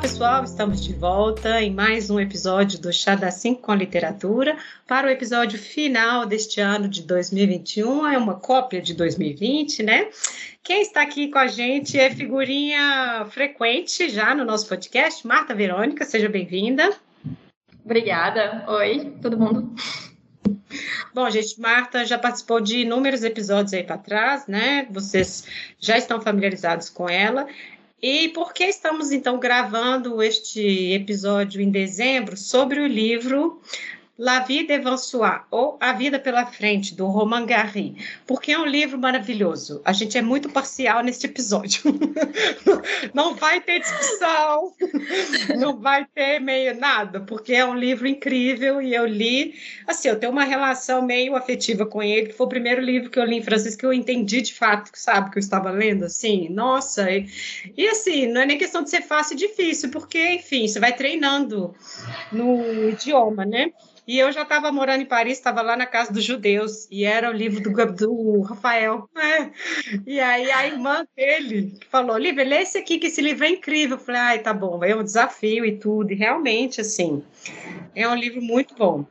pessoal, estamos de volta em mais um episódio do Chá da 5 com Literatura para o episódio final deste ano de 2021. É uma cópia de 2020, né? Quem está aqui com a gente é figurinha frequente já no nosso podcast, Marta Verônica, seja bem-vinda. Obrigada. Oi, todo mundo. Bom, gente, Marta já participou de inúmeros episódios aí para trás, né? Vocês já estão familiarizados com ela. E por que estamos então gravando este episódio em dezembro sobre o livro La Vie devant soi, ou A Vida pela Frente, do Roman Gary, porque é um livro maravilhoso. A gente é muito parcial neste episódio. não vai ter discussão, não vai ter meio nada, porque é um livro incrível e eu li, assim, eu tenho uma relação meio afetiva com ele, que foi o primeiro livro que eu li em francês que eu entendi de fato, sabe, que eu estava lendo, assim, nossa, e, e assim, não é nem questão de ser fácil e difícil, porque, enfim, você vai treinando no idioma, né? E eu já estava morando em Paris, estava lá na casa dos judeus, e era o livro do, do Rafael. Né? E aí a irmã dele falou: Lívia, lê esse aqui, que esse livro é incrível. Eu falei: ai, tá bom, é um desafio e tudo. E realmente, assim, é um livro muito bom.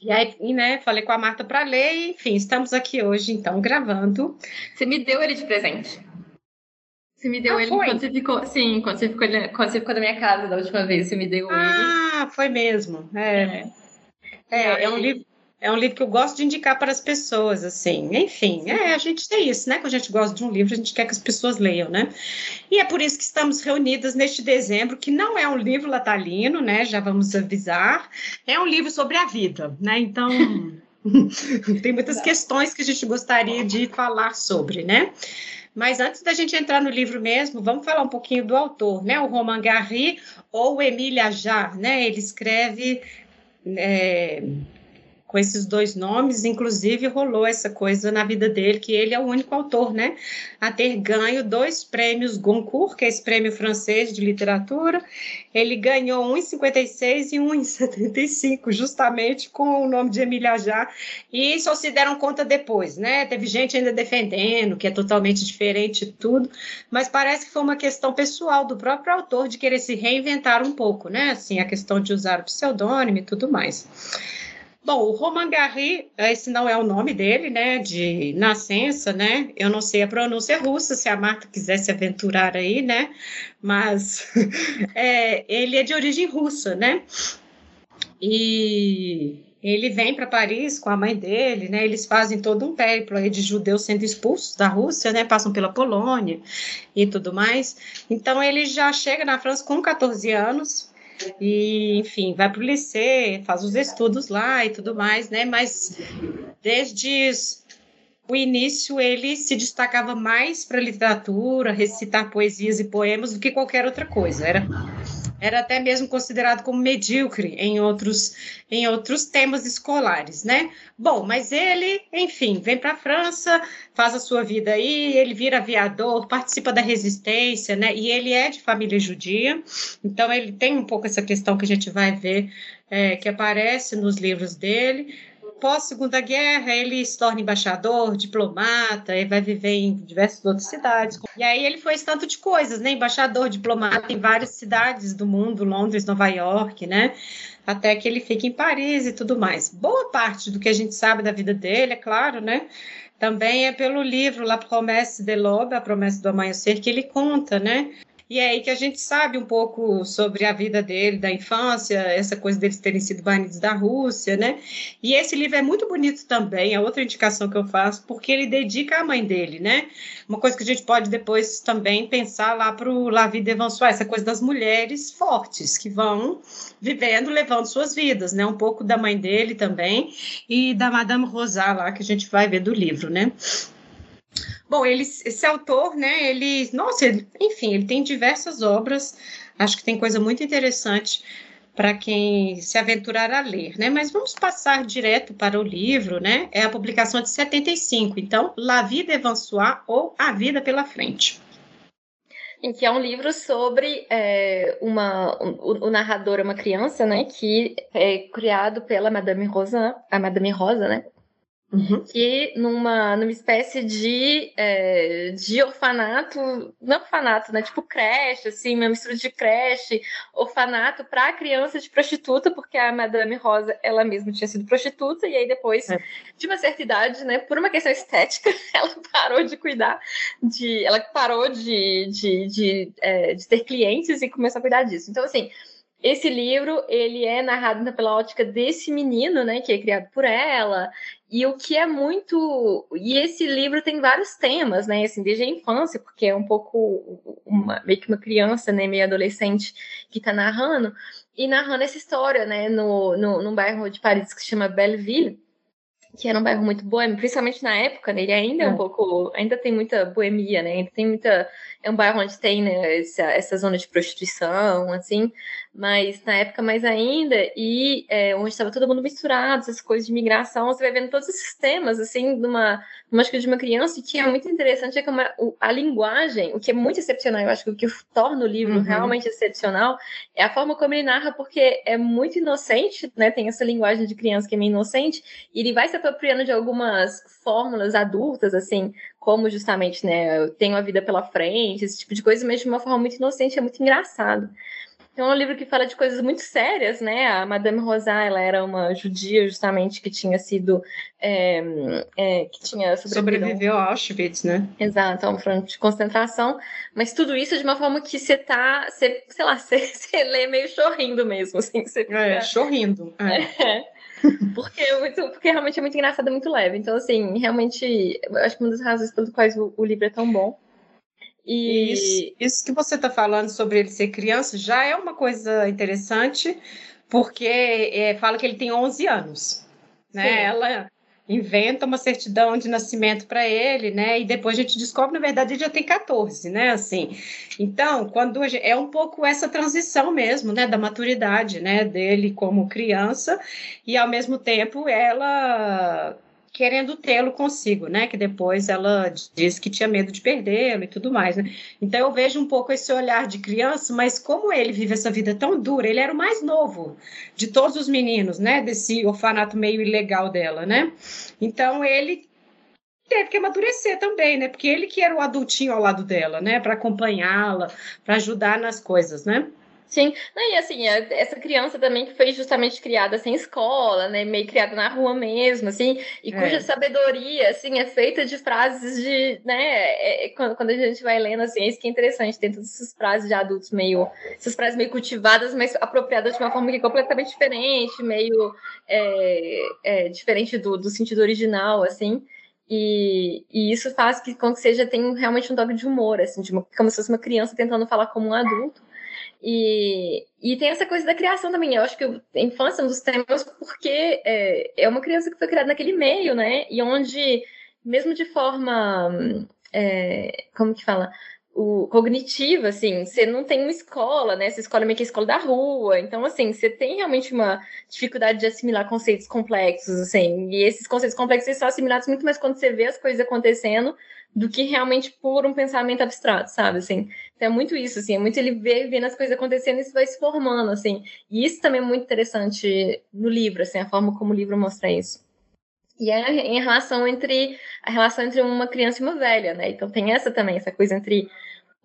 E aí, né, falei com a Marta para ler, e, enfim, estamos aqui hoje, então, gravando. Você me deu ele de presente. Você me deu ah, ele foi? quando você ficou. Sim, quando você ficou, quando você ficou na minha casa da última vez, você me deu ah, ele. Ah, foi mesmo. É. é. É, é um livro. É um livro que eu gosto de indicar para as pessoas, assim. Enfim, é, a gente tem isso, né? Quando a gente gosta de um livro, a gente quer que as pessoas leiam, né? E é por isso que estamos reunidas neste dezembro, que não é um livro latalino, né? Já vamos avisar. É um livro sobre a vida, né? Então, tem muitas questões que a gente gostaria de falar sobre, né? Mas antes da gente entrar no livro mesmo, vamos falar um pouquinho do autor, né? O Roman Gary ou Emile Ajar, né? Ele escreve é, com esses dois nomes, inclusive rolou essa coisa na vida dele, que ele é o único autor, né, a ter ganho dois prêmios Goncourt, que é esse prêmio francês de literatura. Ele ganhou um em 56 e um em 75, justamente com o nome de Emília Ajar, e só se deram conta depois, né? Teve gente ainda defendendo que é totalmente diferente de tudo, mas parece que foi uma questão pessoal do próprio autor de querer se reinventar um pouco, né? Assim, a questão de usar o pseudônimo e tudo mais. Bom, o Roman Gary, esse não é o nome dele, né, de nascença, né, eu não sei a pronúncia russa, se a Marta quiser se aventurar aí, né, mas é, ele é de origem russa, né, e ele vem para Paris com a mãe dele, né? Eles fazem todo um périplo aí de judeus sendo expulsos da Rússia, né? Passam pela Polônia e tudo mais. Então ele já chega na França com 14 anos, e, enfim, vai para o liceu, faz os estudos lá e tudo mais, né? Mas desde o início ele se destacava mais para literatura, recitar poesias e poemas do que qualquer outra coisa. Era era até mesmo considerado como medíocre em outros, em outros temas escolares, né? Bom, mas ele, enfim, vem para a França, faz a sua vida aí, ele vira aviador, participa da resistência, né? E ele é de família judia, então ele tem um pouco essa questão que a gente vai ver é, que aparece nos livros dele pós-segunda guerra, ele se torna embaixador, diplomata, e vai viver em diversas outras cidades. E aí ele foi tanto de coisas, né? Embaixador, diplomata em várias cidades do mundo, Londres, Nova York, né? Até que ele fica em Paris e tudo mais. Boa parte do que a gente sabe da vida dele, é claro, né? Também é pelo livro La Promesse de l'Aube, A Promessa do Amanhecer, que ele conta, né? E é aí que a gente sabe um pouco sobre a vida dele, da infância, essa coisa deles terem sido banidos da Rússia, né? E esse livro é muito bonito também, é outra indicação que eu faço, porque ele dedica à mãe dele, né? Uma coisa que a gente pode depois também pensar lá para o La Vie devant soi, essa coisa das mulheres fortes que vão vivendo, levando suas vidas, né? Um pouco da mãe dele também e da Madame Rosa lá, que a gente vai ver do livro, né? Bom, ele, esse autor, né, ele, nossa, ele, enfim, ele tem diversas obras, acho que tem coisa muito interessante para quem se aventurar a ler, né? Mas vamos passar direto para o livro, né? É a publicação de 75, então, La Vie devant soi ou A Vida pela Frente. Em que é um livro sobre é, uma, o, o, narrador é uma criança, né? Que é criado pela Madame Rosa, a Madame Rosa, né? Uhum. que numa, numa espécie de, é, de orfanato, não orfanato, né? Tipo creche, assim, uma mistura de creche, orfanato para criança de prostituta, porque a Madame Rosa, ela mesma tinha sido prostituta, e aí depois, é. de uma certa idade, né, por uma questão estética, ela parou de cuidar de. Ela parou de, de, de, é, de ter clientes e começou a cuidar disso. Então, assim esse livro ele é narrado pela ótica desse menino, né, que é criado por ela, e o que é muito. E esse livro tem vários temas, né? Assim, desde a infância, porque é um pouco uma, meio que uma criança, né? Meio adolescente que está narrando, e narrando essa história, né? No, no, num bairro de Paris que se chama Belleville, que era um bairro muito boêmio, principalmente na época, né? Ele ainda é, é um pouco. Ainda tem muita boemia, né? Ainda tem muita. É um bairro onde tem né, essa, essa zona de prostituição, assim mas na época mais ainda, e é, onde estava todo mundo misturado, essas coisas de migração, você vai vendo todos esses temas, assim, numa, numa acho que de uma criança, e que é muito interessante é que uma, a linguagem, o que é muito excepcional, eu acho que o que torna o livro uhum. realmente excepcional, é a forma como ele narra, porque é muito inocente, né, tem essa linguagem de criança que é meio inocente, e ele vai se apropriando de algumas fórmulas adultas, assim, como justamente, né, eu tenho a vida pela frente, esse tipo de coisa, mas de uma forma muito inocente, é muito engraçado. É um livro que fala de coisas muito sérias, né? A Madame Rosa, ela era uma judia, justamente, que tinha sido. É, é, que tinha sobreviveu a Auschwitz, né? Exato, a um front de concentração. Mas tudo isso de uma forma que você tá. Você, sei lá, você, você lê meio chorrindo mesmo, assim. Você fica... É, chorrindo. É. é. Porque, é muito, porque realmente é muito engraçado, é muito leve. Então, assim, realmente, acho que uma das razões pelas quais o, o livro é tão bom e isso, isso que você está falando sobre ele ser criança já é uma coisa interessante, porque é, fala que ele tem 11 anos. Né? Ela inventa uma certidão de nascimento para ele, né? E depois a gente descobre, na verdade, ele já tem 14, né? Assim, então, quando gente, é um pouco essa transição mesmo, né? Da maturidade, né? Dele como criança e ao mesmo tempo ela querendo tê-lo consigo, né? Que depois ela disse que tinha medo de perdê-lo e tudo mais, né? Então eu vejo um pouco esse olhar de criança, mas como ele vive essa vida tão dura, ele era o mais novo de todos os meninos, né? Desse orfanato meio ilegal dela, né? Então ele teve que amadurecer também, né? Porque ele que era o adultinho ao lado dela, né? Para acompanhá-la, para ajudar nas coisas, né? Sim, e assim, essa criança também que foi justamente criada sem escola, né, meio criada na rua mesmo, assim, e é. cuja sabedoria, assim, é feita de frases de, né, é, é, quando, quando, a gente vai lendo, assim, é isso que é interessante, tem todas essas frases de adultos meio, essas frases meio cultivadas, mas apropriadas de uma forma que é completamente diferente, meio é, é, diferente do, do sentido original, assim, e, e, isso faz que, com que seja, tem realmente um toque de humor, assim, de uma, como se fosse uma criança tentando falar como um adulto, e, e tem essa coisa da criação também. Eu acho que a infância é um dos temas porque é, é uma criança que foi criada naquele meio, né? E onde, mesmo de forma. É, como que fala? O, cognitiva, assim, você não tem uma escola, né? Essa escola é meio que a escola da rua. Então, assim, você tem realmente uma dificuldade de assimilar conceitos complexos, assim. E esses conceitos complexos são assimilados muito mais quando você vê as coisas acontecendo do que realmente por um pensamento abstrato, sabe? Assim, então é muito isso, assim, é muito ele ver, vendo as coisas acontecendo e isso vai se formando, assim. E isso também é muito interessante no livro, assim, a forma como o livro mostra isso. E é em relação entre a relação entre uma criança e uma velha, né? Então tem essa também, essa coisa entre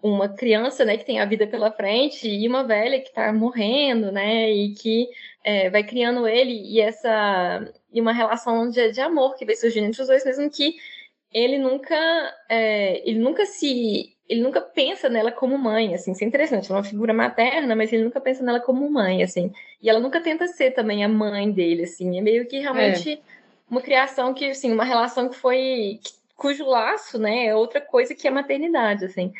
uma criança, né, que tem a vida pela frente e uma velha que está morrendo, né, e que é, vai criando ele e essa e uma relação de, de amor que vai surgindo entre os dois, mesmo que ele nunca, é, ele nunca se, ele nunca pensa nela como mãe, assim, isso é interessante, ela é uma figura materna, mas ele nunca pensa nela como mãe, assim, e ela nunca tenta ser também a mãe dele, assim, é meio que realmente é. uma criação que, assim, uma relação que foi, cujo laço, né, é outra coisa que a maternidade, assim,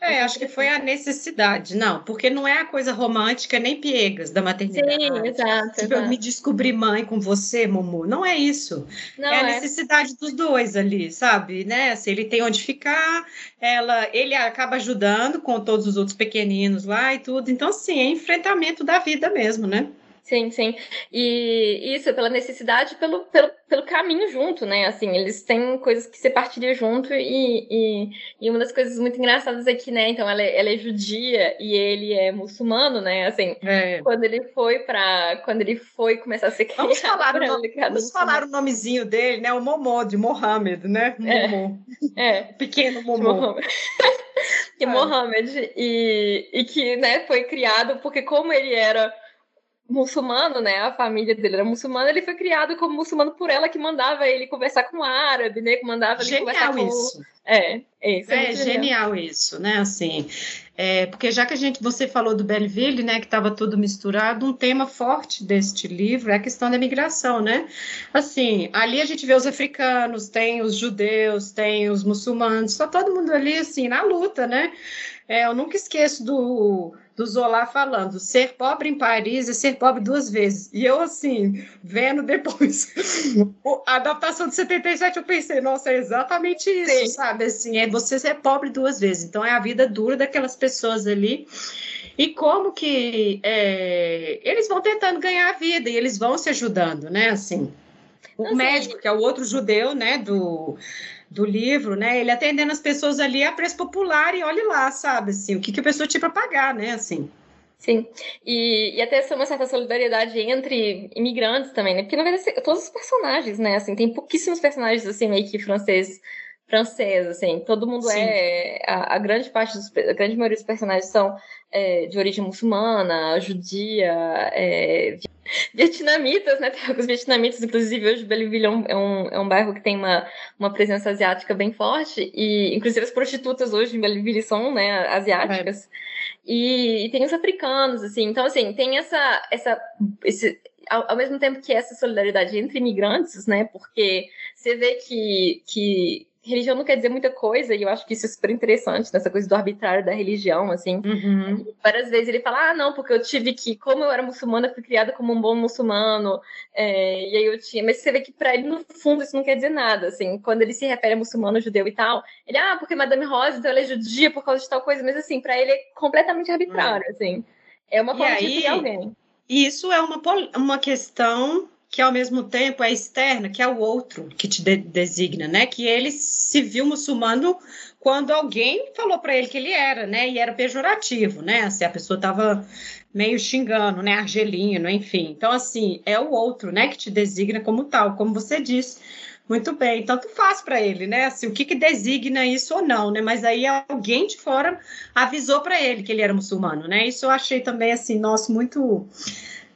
é, acho que foi a necessidade, não, porque não é a coisa romântica nem piegas da maternidade. Sim, exato. Tipo, eu me descobri mãe com você, Mumu. Não é isso. Não é a é. necessidade dos dois ali, sabe? Né? Se ele tem onde ficar, ela, ele acaba ajudando com todos os outros pequeninos lá e tudo. Então, assim, é enfrentamento da vida mesmo, né? Sim, sim. E isso, pela necessidade, pelo, pelo, pelo caminho junto, né? Assim, eles têm coisas que se partilham junto e, e, e, uma das coisas muito engraçadas aqui, né? Então, ela, é, ela é judia e ele é muçulmano, né? Assim, é. quando ele foi para Quando ele foi começar a ser criado... Vamos falar, o, nome, vamos falar o nomezinho dele, né? O Momô, de Mohammed, né? Momô. É. é. Pequeno Momô. que é Mohammed. E, e que, né, foi criado porque como ele era muçulmano, né? A família dele era muçulmana, ele foi criado como muçulmano por ela que mandava ele conversar com o árabe, né? Que mandava ele genial conversar com isso. É, é, isso é, é genial isso, né? Assim, é, porque já que a gente você falou do Belleville, né, que estava tudo misturado, um tema forte deste livro é a questão da migração, né? Assim, ali a gente vê os africanos, tem os judeus, tem os muçulmanos, está todo mundo ali assim na luta, né? É, eu nunca esqueço do do Zola falando, ser pobre em Paris é ser pobre duas vezes. E eu, assim, vendo depois a adaptação de 77, eu pensei, nossa, é exatamente isso, Sim. sabe? Assim, é você ser pobre duas vezes. Então, é a vida dura daquelas pessoas ali. E como que é, eles vão tentando ganhar a vida e eles vão se ajudando, né? Assim, o médico, que é o outro judeu, né, do do livro, né? Ele atendendo as pessoas ali a preço popular e olhe lá, sabe? Assim, o que, que a pessoa tinha para pagar, né? Assim. Sim, e, e até uma certa solidariedade entre imigrantes também, né? Porque, na verdade, todos os personagens, né? Assim, tem pouquíssimos personagens, assim, meio que franceses, francês, assim, todo mundo Sim. é... A, a, grande parte dos... A grande maioria dos personagens são é, de origem muçulmana, judia, é, vietnamitas, né? Tem alguns vietnamitas, inclusive hoje Belleville é um, é um, é um bairro que tem uma, uma presença asiática bem forte, e inclusive as prostitutas hoje em Belleville são né, asiáticas. É. E, e, tem os africanos, assim, então assim, tem essa, essa esse, ao, ao, mesmo tempo que essa solidariedade entre imigrantes, né? Porque você vê que, que religião não quer dizer muita coisa, e eu acho que isso é super interessante, nessa coisa do arbitrário da religião, assim. Uhum. Várias vezes ele fala, ah, não, porque eu tive que, como eu era muçulmana, fui criada como um bom muçulmano, é, e aí eu tinha, mas você vê que para ele, no fundo, isso não quer dizer nada, assim, quando ele se refere a muçulmano, judeu e tal, ele, ah, porque Madame Rosa, então ela é judia por causa de tal coisa, mas assim, para ele é completamente arbitrário, uhum. assim. É uma forma de criar alguém. Isso é uma, uma questão que ao mesmo tempo é externa, que é o outro que te de designa, né? Que ele se viu muçulmano quando alguém falou para ele que ele era, né? E era pejorativo, né? Assim, a pessoa estava meio xingando, né? Argelino, enfim. Então, assim, é o outro, né? Que te designa como tal, como você disse. Muito bem, tanto faz para ele, né? Assim, o que, que designa isso ou não, né? Mas aí alguém de fora avisou para ele que ele era muçulmano, né? Isso eu achei também assim, nossa, muito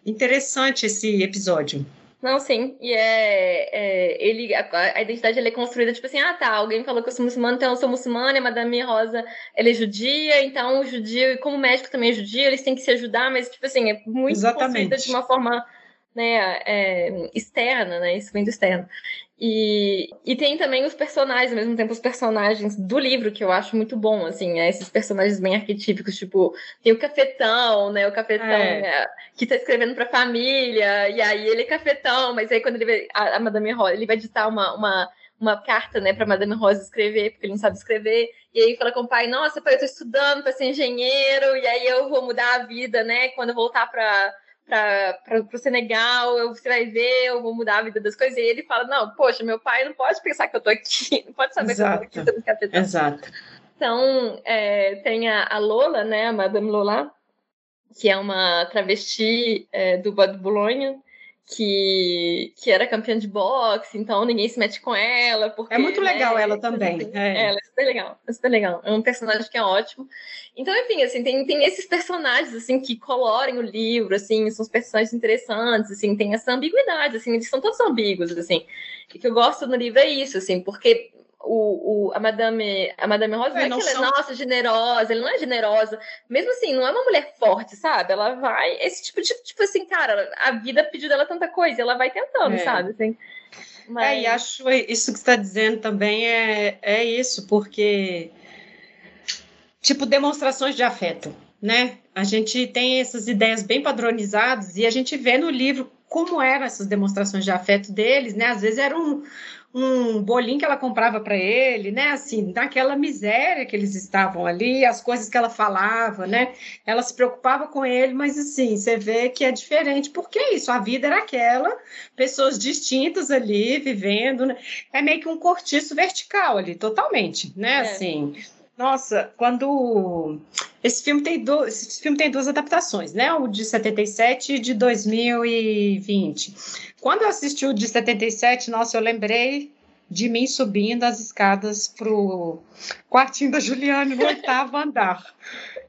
interessante esse episódio. Não, sim. E é, é ele, a, a, identidade é construída tipo assim, ah, tá, alguém falou que eu sou muçulmana, então eu sou muçulmana, e a Madame Rosa, ela é judia, então o judio, e como médico também é judia, eles têm que se ajudar, mas tipo assim, é muito Exatamente. construída de uma forma né, é, externa, né, isso vem do externo. E, e tem também os personagens, ao mesmo tempo, os personagens do livro, que eu acho muito bom, assim, é esses personagens bem arquetípicos, tipo, tem o cafetão, né, o cafetão é. né, que tá escrevendo pra família, e aí ele é cafetão, mas aí quando ele vai, a, a Madame Rosa, ele vai ditar uma, uma, uma carta, né, pra Madame Rosa escrever, porque ele não sabe escrever, e aí fala com o pai, nossa, pai, eu tô estudando para ser engenheiro, e aí eu vou mudar a vida, né, quando eu voltar pra para o Senegal, eu, você vai ver, eu vou mudar a vida das coisas. E ele fala: Não, poxa, meu pai não pode pensar que eu tô aqui, não pode saber Exato. que eu tô aqui capitão. Exato. Então, é, tem a, a, Lola, né, a Madame Lola, que é uma travesti é, do Bad Bolonha, que, que era campeã de boxe, então ninguém se mete com ela. Porque, é muito legal né, ela também. Assim, é. Ela é super legal, é super legal. É um personagem que é ótimo. Então, enfim, assim, tem, tem esses personagens, assim, que colorem o livro, assim, são os personagens interessantes, assim, tem essa ambiguidade, assim, eles são todos ambíguos, assim. O que eu gosto no livro é isso, assim, porque o, o, a Madame, a Madame Rosa é, não é que ela é, nossa, generosa, ela não é generosa. Mesmo assim, não é uma mulher forte, sabe? Ela vai. Esse tipo de, tipo assim, cara, a vida pediu dela tanta coisa, ela vai tentando, é. sabe? Assim, mas... É, e acho isso que você está dizendo também é, é isso, porque. Tipo, demonstrações de afeto, né? A gente tem essas ideias bem padronizadas e a gente vê no livro como eram essas demonstrações de afeto deles, né? Às vezes era um, um bolinho que ela comprava para ele, né? Assim, naquela miséria que eles estavam ali, as coisas que ela falava, né? Ela se preocupava com ele, mas assim, você vê que é diferente, porque é isso, a vida era aquela, pessoas distintas ali, vivendo, né? É meio que um cortiço vertical ali, totalmente, né? É. Assim. Nossa, quando esse filme tem do... esse filme tem duas adaptações, né? O de 77 e de 2020. Quando eu assisti o de 77, nossa, eu lembrei de mim subindo as escadas pro quartinho da Juliane no oitavo andar.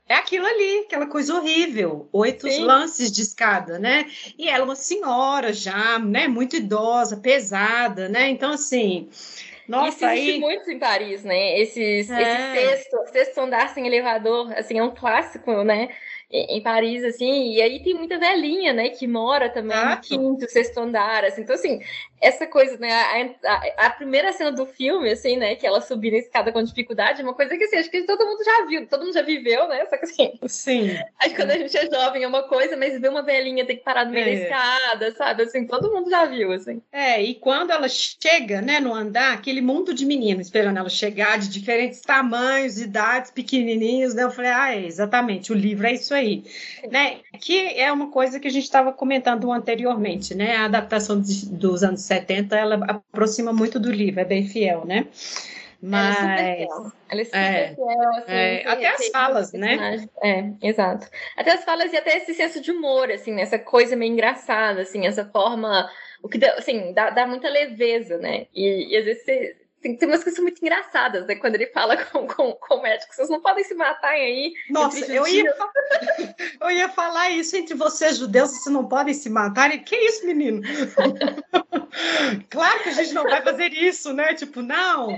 É aquilo ali, aquela coisa horrível, oito Sim. lances de escada, né? E ela é uma senhora já, né? Muito idosa, pesada, né? Então, assim, nossa, Isso existe aí... muito em Paris, né? Esses, é. esse sexto, sexto andar sem elevador, assim, é um clássico, né? em Paris, assim, e aí tem muita velhinha, né, que mora também no quinto, sexto andar, assim, então, assim, essa coisa, né, a, a, a, primeira cena do filme, assim, né, que ela subir na escada com dificuldade, é uma coisa que, assim, acho que todo mundo já viu, todo mundo já viveu, né, só que, assim, Sim. acho que quando a gente é jovem é uma coisa, mas ver uma velhinha ter que parar no meio é. da escada, sabe, assim, todo mundo já viu, assim. É, e quando ela chega, né, no andar, aquele mundo de meninos esperando ela chegar, de diferentes tamanhos, idades, pequenininhos, né, eu falei, ah, é, exatamente, o livro é isso aí, né? Que é uma coisa que a gente estava comentando anteriormente, né? A adaptação dos anos 70, ela aproxima muito do livro, é bem fiel, né? Mas ela é super fiel. Ela é super é, fiel assim, é, até as falas, né? É, exato. Até as falas e até esse senso de humor, assim, nessa coisa meio engraçada, assim, essa forma, o que dá, assim, dá, dá muita leveza, né? E, e às vezes você tem, tem umas coisas muito engraçadas, né? Quando ele fala com, com, com o médico, vocês não podem se matar aí. Nossa, eu ia, eu ia falar isso entre vocês, judeus, vocês não podem se matar. E que isso, menino? claro que a gente não vai fazer isso, né? Tipo, não.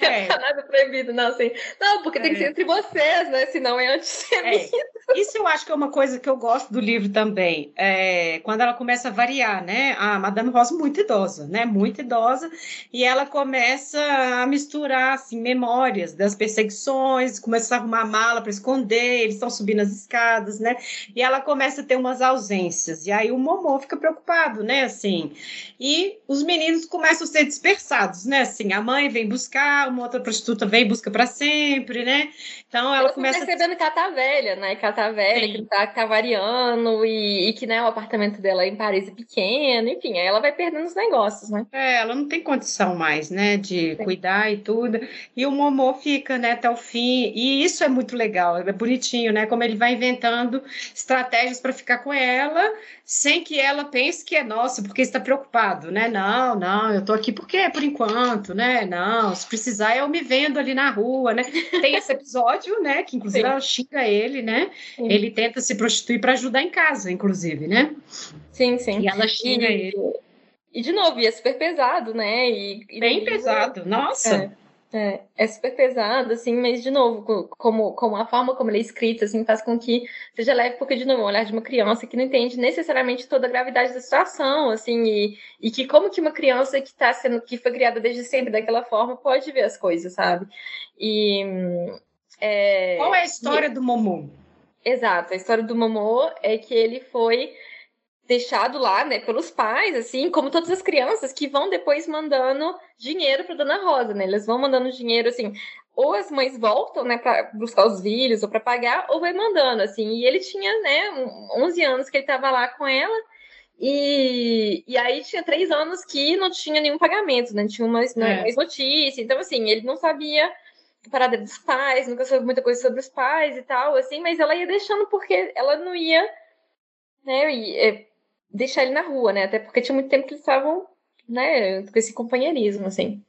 É. nada proibido, não, assim. Não, porque é. tem que ser é. entre vocês, né? Senão é antissemita. É. Isso eu acho que é uma coisa que eu gosto do livro também. É, quando ela começa a variar, né? A Madame Rosa muito idosa, né? Muito idosa. E ela começa começa a misturar assim, memórias das perseguições, começa a arrumar mala para esconder, eles estão subindo as escadas, né? E ela começa a ter umas ausências. E aí o Momô fica preocupado, né? Assim, e os meninos começam a ser dispersados, né? Assim, a mãe vem buscar, uma outra prostituta vem e busca para sempre, né? Então ela Eu começa percebendo que ela tá velha, né? Que ela tá velha, Sim. que tá, tá variando e, e, que né, o apartamento dela em Paris é pequeno, enfim, aí ela vai perdendo os negócios, né? É, ela não tem condição mais, né? De cuidar e tudo. E o Momô fica, né, até o fim. E isso é muito legal, é bonitinho, né? Como ele vai inventando estratégias para ficar com ela, sem que ela pense que é nossa, porque está preocupado, né? Não, não, eu tô aqui porque é por enquanto, né? Não, se precisar eu me vendo ali na rua, né? Tem esse episódio, né, que inclusive Sim. ela xinga ele, né? Sim. Ele tenta se prostituir para ajudar em casa, inclusive, né? Sim, sim. E ela xinga e... ele. E de novo, e é super pesado, né? E, e Bem pesado, nossa! É, é, é, super pesado, assim, mas de novo, como, como a forma como ele é escrito, assim, faz com que seja leve, porque, de novo, o olhar de uma criança que não entende necessariamente toda a gravidade da situação, assim, e, e que como que uma criança que tá sendo, que foi criada desde sempre daquela forma, pode ver as coisas, sabe? E. É, Qual é a história e, do Momô? Exato, a história do Momô é que ele foi deixado lá, né, pelos pais, assim, como todas as crianças que vão depois mandando dinheiro para Dona Rosa, né? Eles vão mandando dinheiro assim, ou as mães voltam, né, para buscar os filhos ou para pagar, ou vai mandando assim. E ele tinha, né, 11 anos que ele estava lá com ela. E, e aí tinha três anos que não tinha nenhum pagamento, né? Tinha uma, é. mais notícia. Então, assim, ele não sabia a parada dos pais, nunca soube muita coisa sobre os pais e tal, assim, mas ela ia deixando porque ela não ia, né? E, é, deixar ele na rua, né? Até porque tinha muito tempo que eles estavam, né, com esse companheirismo, assim.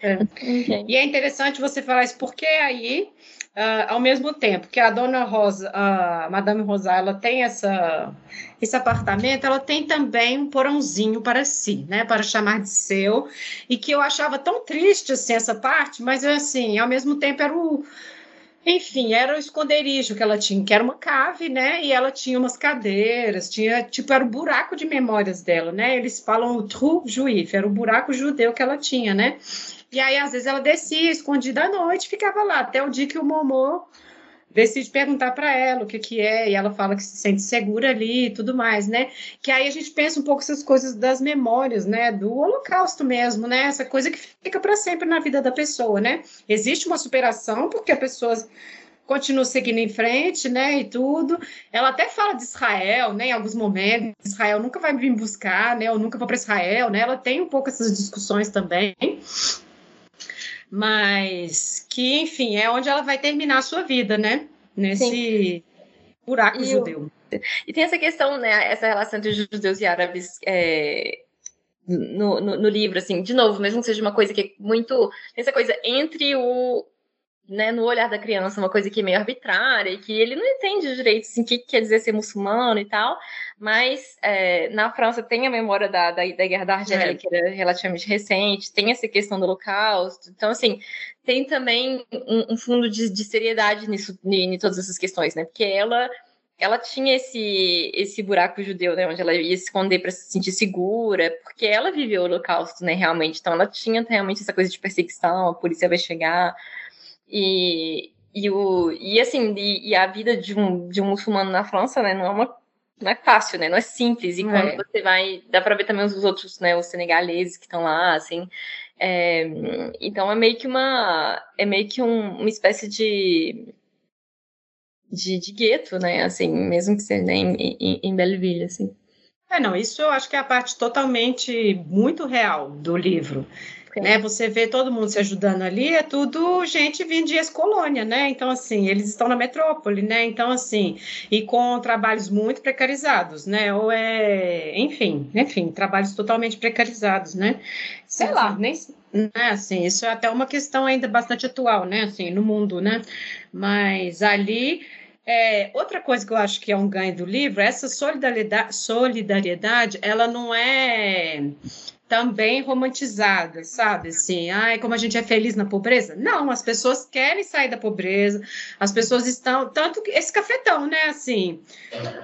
É. Okay. E é interessante você falar isso, porque aí, uh, ao mesmo tempo que a dona Rosa, a Madame Rosa, ela tem essa, esse apartamento, ela tem também um porãozinho para si, né, para chamar de seu, e que eu achava tão triste, assim, essa parte, mas, assim, ao mesmo tempo era o enfim, era o esconderijo que ela tinha, que era uma cave, né? E ela tinha umas cadeiras, tinha, tipo, era o buraco de memórias dela, né? Eles falam o trou juif, era o buraco judeu que ela tinha, né? E aí, às vezes, ela descia escondida à noite, ficava lá, até o dia que o Momô decide perguntar para ela o que que é, e ela fala que se sente segura ali e tudo mais, né? Que aí a gente pensa um pouco essas coisas das memórias, né? Do holocausto mesmo, né? Essa coisa que fica para sempre na vida da pessoa, né? Existe uma superação porque a pessoa continua seguindo em frente, né, e tudo. Ela até fala de Israel, né, em alguns momentos. Israel nunca vai vir buscar, né, eu nunca vou para Israel, né. Ela tem um pouco essas discussões também mas que, enfim, é onde ela vai terminar a sua vida, né? Nesse Sim. buraco e judeu. E tem essa questão, né? Essa relação entre judeus e árabes é, no, no, no, livro, assim, de novo, mesmo que seja uma coisa que é muito. Essa coisa entre o, né, no olhar da criança, uma coisa que é meio arbitrária, e que ele não entende direito assim, o que quer dizer ser muçulmano e tal, mas é, na França tem a memória da, da, da Guerra da Argélia, é. que era relativamente recente, tem essa questão do Holocausto, então, assim, tem também um, um fundo de, de, seriedade nisso, em todas essas questões, né, porque ela ela tinha esse esse buraco judeu, né, onde ela ia se esconder para se sentir segura, porque ela viveu o Holocausto, né, realmente. Então ela tinha realmente essa coisa de perseguição, a polícia vai chegar, e, e, o, e assim, e, e, a vida de um, de um muçulmano na França, né, não é uma não é fácil, né? Não é simples. E quando é. você vai, dá para ver também os outros, né, os senegaleses que estão lá, assim. É, então é meio que uma é meio que um, uma espécie de, de, de gueto, né? Assim, mesmo que seja né, em, em, em Belleville, assim. É, não, isso eu acho que é a parte totalmente muito real do livro né? Você vê todo mundo se ajudando ali, é tudo gente vindo de ex-colônia, né? Então, assim, eles estão na metrópole, né? Então, assim, e com trabalhos muito precarizados, né? Ou é, enfim, enfim, trabalhos totalmente precarizados, né? Sei lá, nem, né, assim, isso é até uma questão ainda bastante atual, né? Assim, no mundo, né? Mas ali é, outra coisa que eu acho que é um ganho do livro, essa solidariedade, solidariedade ela não é também romantizada, sabe? Assim, ai, como a gente é feliz na pobreza. Não, as pessoas querem sair da pobreza, as pessoas estão. Tanto que esse cafetão, né? Assim,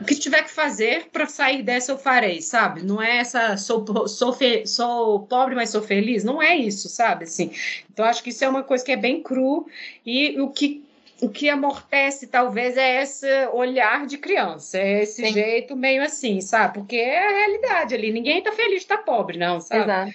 o que tiver que fazer para sair dessa eu farei, sabe? Não é essa sou, sou, fe, sou pobre, mas sou feliz. Não é isso, sabe? Assim, então, acho que isso é uma coisa que é bem cru e o que o que amortece talvez é esse olhar de criança, é esse Sim. jeito meio assim, sabe? Porque é a realidade ali, ninguém tá feliz de tá pobre, não, sabe? Exato.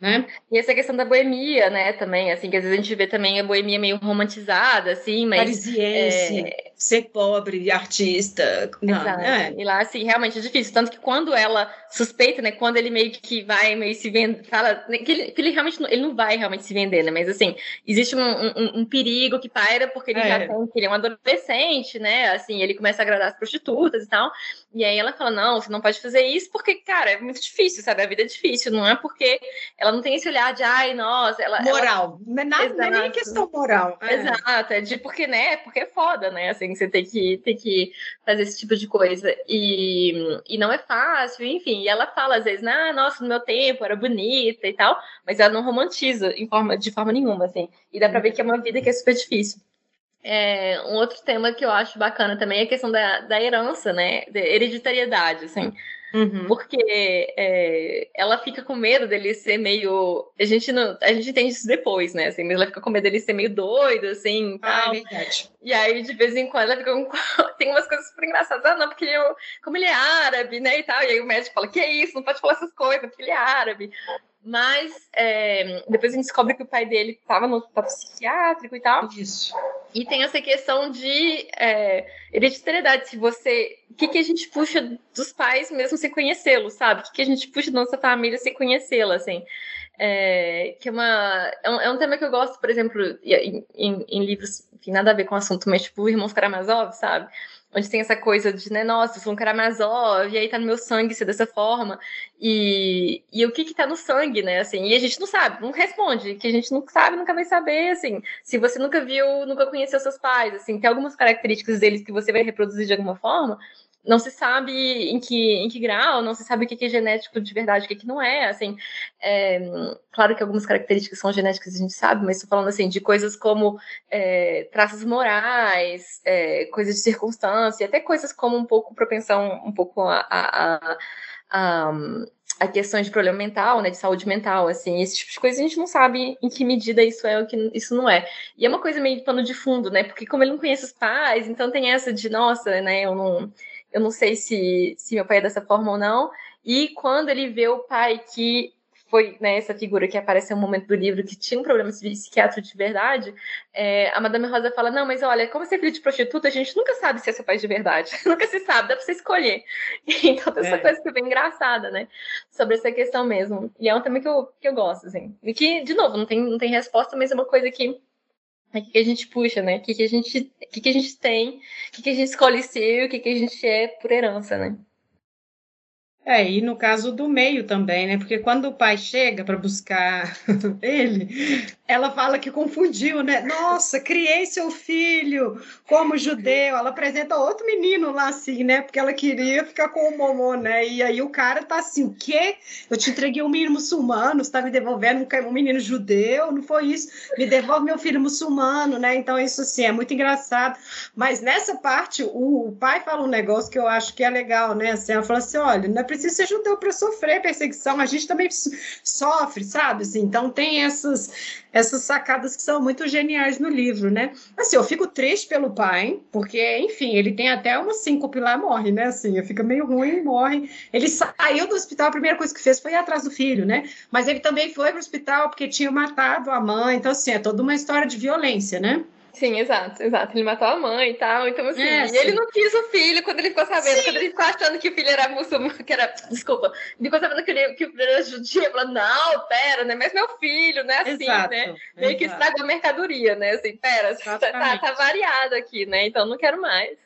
Né? E essa questão da boemia, né, também, assim, que às vezes a gente vê também a boemia meio romantizada, assim, mas... Parisiense, é... ser pobre, artista, não. Né? E lá, assim, realmente é difícil, tanto que quando ela suspeita, né, quando ele meio que vai meio se vende, fala né, que ele, que ele realmente, não, ele não vai realmente se vender, né, mas assim, existe um, um, um perigo que paira porque ele é. já tem, ele é um adolescente, né, assim, ele começa a agradar as prostitutas e tal, e aí ela fala, não, você não pode fazer isso porque, cara, é muito difícil, sabe, a vida é difícil, não é porque ela não tem esse olhar de, ai, nossa, ela. Moral. Ela... Não, é nada, não é nem questão moral. É. Exato, é de porque, né? Porque é foda, né? Assim, você tem que, tem que fazer esse tipo de coisa. E, e não é fácil, enfim. E ela fala, às vezes, ah, nossa, no meu tempo era bonita e tal, mas ela não romantiza em forma, de forma nenhuma, assim. E dá pra ver que é uma vida que é super difícil. É, um outro tema que eu acho bacana também é a questão da, da herança, né? Da hereditariedade, assim. Uhum. Porque é, ela fica com medo dele ser meio. A gente não. A gente entende isso depois, né? Assim, mas ela fica com medo dele ser meio doido, assim. Ah, tal. é verdade. E aí, de vez em quando, ela fica com. Tem umas coisas super engraçadas. Ah, não, porque ele, é como ele é árabe, né? E tal. E aí o médico fala: que é isso? Não pode falar essas coisas, porque ele é árabe. Mas é, depois a gente descobre que o pai dele estava no hospital psiquiátrico e tal. Isso. E tem essa questão de é, hereditariedade. Se você. O que, que a gente puxa dos pais mesmo sem conhecê-los, sabe? O que, que a gente puxa da nossa família sem conhecê-la, assim? É, que é, uma, é um, é um, tema que eu gosto, por exemplo, em, em, em livros que nada a ver com o assunto, mas tipo Irmãos Karamazov, sabe? Onde tem essa coisa de, né, nossa, eu sou um Karamazov, e aí tá no meu sangue ser dessa forma, e, e o que que tá no sangue, né, assim, e a gente não sabe, não responde, que a gente não sabe, nunca vai saber, assim, se você nunca viu, nunca conheceu seus pais, assim, tem algumas características deles que você vai reproduzir de alguma forma, não se sabe em que, em que grau, não se sabe o que é genético de verdade, o que, que não é, assim, é, claro que algumas características são genéticas, a gente sabe, mas estou falando, assim, de coisas como é, traços morais, é, coisas de circunstância, até coisas como um pouco propensão, um pouco a, a, a, a a questões de problema mental, né, de saúde mental, assim, esse tipo de coisa a gente não sabe em que medida isso é ou que isso não é. E é uma coisa meio de pano de fundo, né, porque como ele não conhece os pais, então tem essa de, nossa, né, eu não, eu não sei se, se meu pai é dessa forma ou não, e quando ele vê o pai que foi né, essa figura que apareceu no momento do livro que tinha um problema psiquiátrico de verdade, é, a Madame Rosa fala: Não, mas olha, como você é filho de prostituta, a gente nunca sabe se é seu pai de verdade. nunca se sabe, dá pra você escolher. Então, tem essa é. coisa que é bem engraçada, né? Sobre essa questão mesmo. E é um tema que eu, que eu gosto, assim. E que, de novo, não tem, não tem resposta, mas é uma coisa que o que, que a gente puxa, né? O que, que, a, gente, que, que a gente tem, o que, que a gente escolhe ser, o que, que a gente é por herança, né? É, e no caso do meio também, né? Porque quando o pai chega para buscar ele, ela fala que confundiu, né? Nossa, criei seu filho como judeu. Ela apresenta outro menino lá assim, né? Porque ela queria ficar com o Momô, né? E aí o cara tá assim, o quê? Eu te entreguei um menino muçulmano, você tá me devolvendo um menino judeu? Não foi isso? Me devolve meu filho muçulmano, né? Então isso assim é muito engraçado. Mas nessa parte, o pai fala um negócio que eu acho que é legal, né? Assim, ela fala assim, olha, não é precisa ser judeu para sofrer perseguição, a gente também sofre, sabe? Assim, então tem essas, essas sacadas que são muito geniais no livro, né? Assim, eu fico triste pelo pai, porque, enfim, ele tem até uma síncope lá morre, né? Assim, fica meio ruim, morre. Ele saiu do hospital, a primeira coisa que fez foi ir atrás do filho, né? Mas ele também foi para o hospital porque tinha matado a mãe, então, assim, é toda uma história de violência, né? Sim, exato, exato. Ele matou a mãe e tal. Então, assim, é, e ele não quis o filho quando ele ficou sabendo, sim. quando ele ficou achando que o filho era muçulmano, que era. Desculpa, ele ficou sabendo que, ele, que o filho era judia, falou, não, pera, né? Mas meu filho, né? Assim, exato, né? Meio que estragou a mercadoria, né? Assim, pera, tá, tá variado aqui, né? Então não quero mais.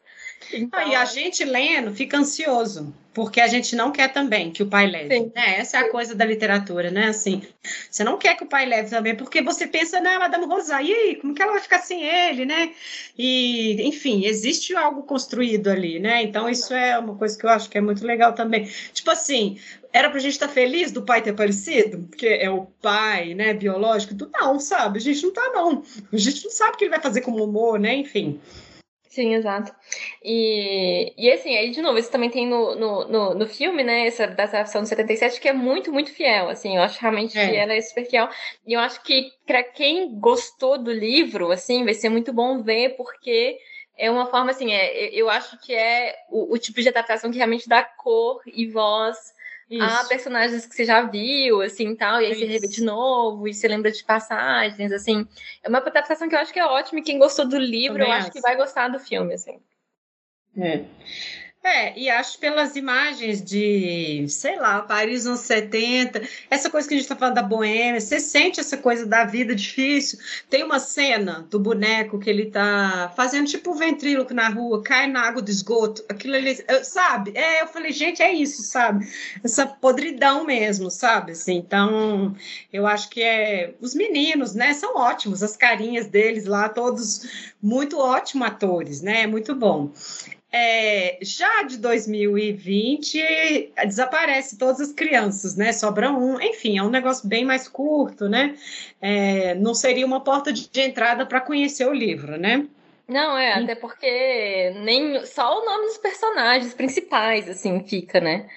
Então... Ah, e a gente lendo fica ansioso, porque a gente não quer também que o pai leve. Né? Essa é a coisa da literatura, né? Assim, você não quer que o pai leve também, porque você pensa na Madame Rosa, e aí, como que ela vai ficar sem ele, né? E, enfim, existe algo construído ali, né? Então, isso é uma coisa que eu acho que é muito legal também. Tipo assim, era pra gente estar tá feliz do pai ter aparecido, porque é o pai, né, biológico, não, sabe? A gente não tá, não. A gente não sabe o que ele vai fazer com o humor, né? Enfim. Sim, exato. E, e assim, aí de novo, isso também tem no, no, no, no filme, né? Essa adaptação do 77, que é muito, muito fiel. Assim, eu acho realmente é. que ela é super fiel. E eu acho que para quem gostou do livro, assim, vai ser muito bom ver, porque é uma forma assim, é, eu acho que é o, o tipo de adaptação que realmente dá cor e voz isso. a personagens que você já viu, assim, tal, e aí Isso. você revê de novo, e você lembra de passagens, assim. É uma adaptação que eu acho que é ótima, e quem gostou do livro, Também eu acho, acho que vai gostar do filme, assim. É. É, e acho pelas imagens de, sei lá, Paris anos 70, essa coisa que a gente está falando da boêmia, você sente essa coisa da vida difícil. Tem uma cena do boneco que ele está fazendo tipo um ventríloco na rua, cai na água do esgoto, aquilo ali, sabe? É, eu falei, gente, é isso, sabe? Essa podridão mesmo, sabe? Assim, então, eu acho que é. Os meninos, né, são ótimos, as carinhas deles lá, todos muito ótimos atores, né? Muito bom. É, já de 2020 desaparece todas as crianças, né? Sobra um, enfim, é um negócio bem mais curto, né? É, não seria uma porta de entrada para conhecer o livro, né? Não, é, até porque nem só o nome dos personagens principais, assim, fica, né?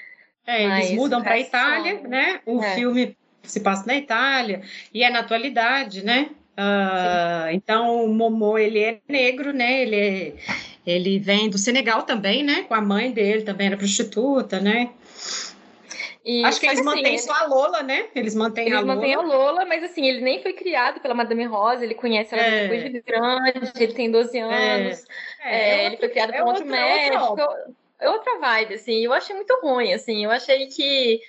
É, eles Mas mudam para a Itália, né? O é. filme se passa na Itália e é na atualidade, né? Uh, então, o Momô, ele é negro, né? Ele, é, ele vem do Senegal também, né? Com a mãe dele também era prostituta, né? E, Acho que eles assim, mantêm só a Lola, né? Eles mantêm eles a Lola. Mantêm a Lola, mas assim, ele nem foi criado pela Madame Rosa, ele conhece ela é. depois de grande, ele tem 12 é. anos, é. É, ele foi criado por outro médico. É outra vibe, assim, eu achei muito ruim, assim, eu achei que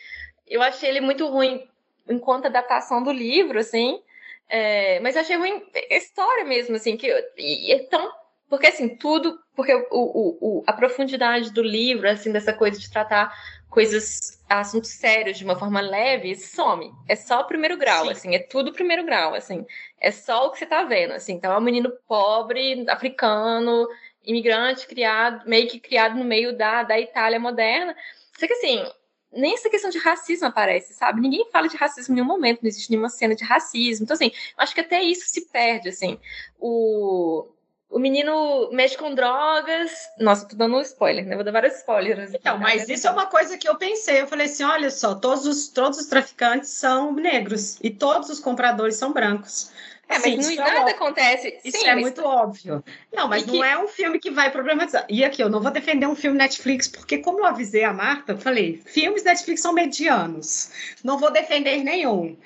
eu achei ele muito ruim enquanto adaptação do livro, assim, é, mas eu achei ruim a história mesmo, assim, que e, e tão. Porque assim, tudo. Porque o, o, o, a profundidade do livro, assim, dessa coisa de tratar coisas, assuntos sérios de uma forma leve, some. É só o primeiro grau, Sim. assim, é tudo primeiro grau, assim. É só o que você tá vendo, assim. Então é um menino pobre, africano, imigrante, criado, meio que criado no meio da, da Itália moderna. Só que assim, nem essa questão de racismo aparece, sabe? Ninguém fala de racismo em nenhum momento, não existe nenhuma cena de racismo. Então, assim, acho que até isso se perde, assim. O, o menino mexe com drogas. Nossa, tô dando um spoiler, né? Vou dar vários spoilers. Então, mas isso é uma coisa que eu pensei. Eu falei assim: olha só, todos os, todos os traficantes são negros e todos os compradores são brancos. É, mas não, é nada é acontece. Isso Sim, é mas... muito óbvio. Não, mas não é um filme que vai problematizar. E aqui, eu não vou defender um filme Netflix, porque como eu avisei a Marta, eu falei, filmes Netflix são medianos. Não vou defender nenhum.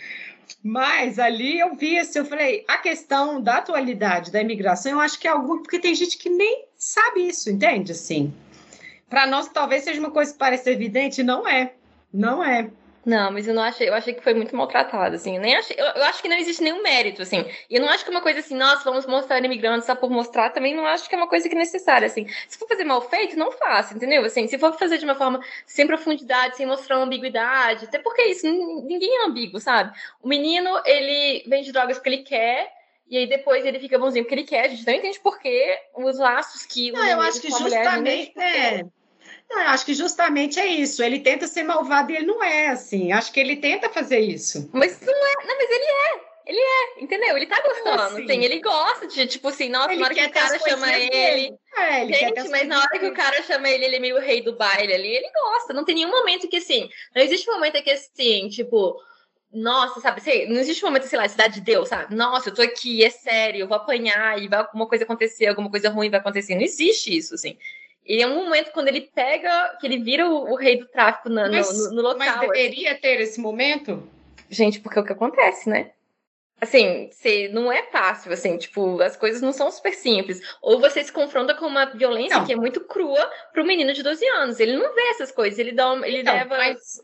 Mas ali eu vi assim, eu falei, a questão da atualidade da imigração, eu acho que é algo, porque tem gente que nem sabe isso, entende? Assim, para nós talvez seja uma coisa que pareça evidente, não é. Não é. Não, mas eu não achei, eu achei que foi muito maltratado, assim, eu nem achei, eu, eu, acho que não existe nenhum mérito, assim, e eu não acho que é uma coisa assim, nossa, vamos mostrar imigrantes só por mostrar, também não acho que é uma coisa que é necessária, assim, se for fazer mal feito, não faça, entendeu, assim, se for fazer de uma forma sem profundidade, sem mostrar uma ambiguidade, até porque isso, ninguém é ambíguo, sabe, o menino, ele vende drogas porque ele quer, e aí depois ele fica bonzinho porque ele quer, a gente não entende por que os laços que não, eu acho que justamente, é não, eu acho que justamente é isso. Ele tenta ser malvado e ele não é assim. Acho que ele tenta fazer isso. Mas não é. Não, mas ele é. Ele é, entendeu? Ele tá gostando, assim? Sim, ele gosta de, tipo assim, nossa, ele na hora que o cara chama ele. É, ele Gente, mas na hora que o cara chama ele, ele é meio rei do baile ali, ele gosta. Não tem nenhum momento que, assim, não existe um momento que, assim, tipo, nossa, sabe, sei, não existe um momento, sei lá, cidade de Deus, sabe? Nossa, eu tô aqui, é sério, eu vou apanhar e vai alguma coisa acontecer, alguma coisa ruim vai acontecer. Não existe isso, assim. E é um momento quando ele pega, que ele vira o, o rei do tráfico no, mas, no, no local. Mas deveria assim. ter esse momento? Gente, porque é o que acontece, né? Assim, se, não é fácil, assim, tipo, as coisas não são super simples. Ou você se confronta com uma violência não. que é muito crua para um menino de 12 anos. Ele não vê essas coisas, ele dá ele então, leva. Mas,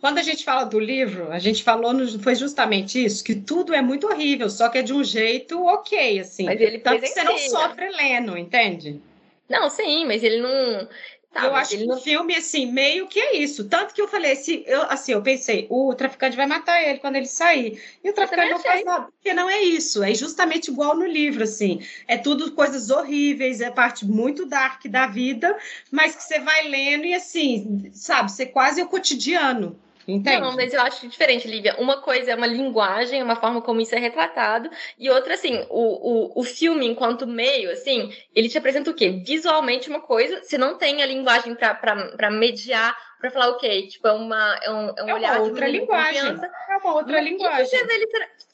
quando a gente fala do livro, a gente falou, no, foi justamente isso, que tudo é muito horrível, só que é de um jeito ok, assim. Mas ele Tanto que você não sofre lendo, entende? Não, sim, mas ele não. Tá, eu acho que não... o filme, assim, meio que é isso. Tanto que eu falei, se eu, assim, eu pensei, o traficante vai matar ele quando ele sair. E o traficante não faz nada, porque não é isso. É justamente igual no livro, assim. É tudo coisas horríveis, é parte muito dark da vida, mas que você vai lendo e, assim, sabe, você quase é o cotidiano. Entende? Não, mas eu acho diferente, Lívia. Uma coisa é uma linguagem, uma forma como isso é retratado, e outra, assim, o, o, o filme, enquanto meio, assim, ele te apresenta o quê? Visualmente uma coisa, se não tem a linguagem para mediar para falar, ok, tipo, é, uma, é um, é um é olhar outra de linguagem. É uma outra e, linguagem. E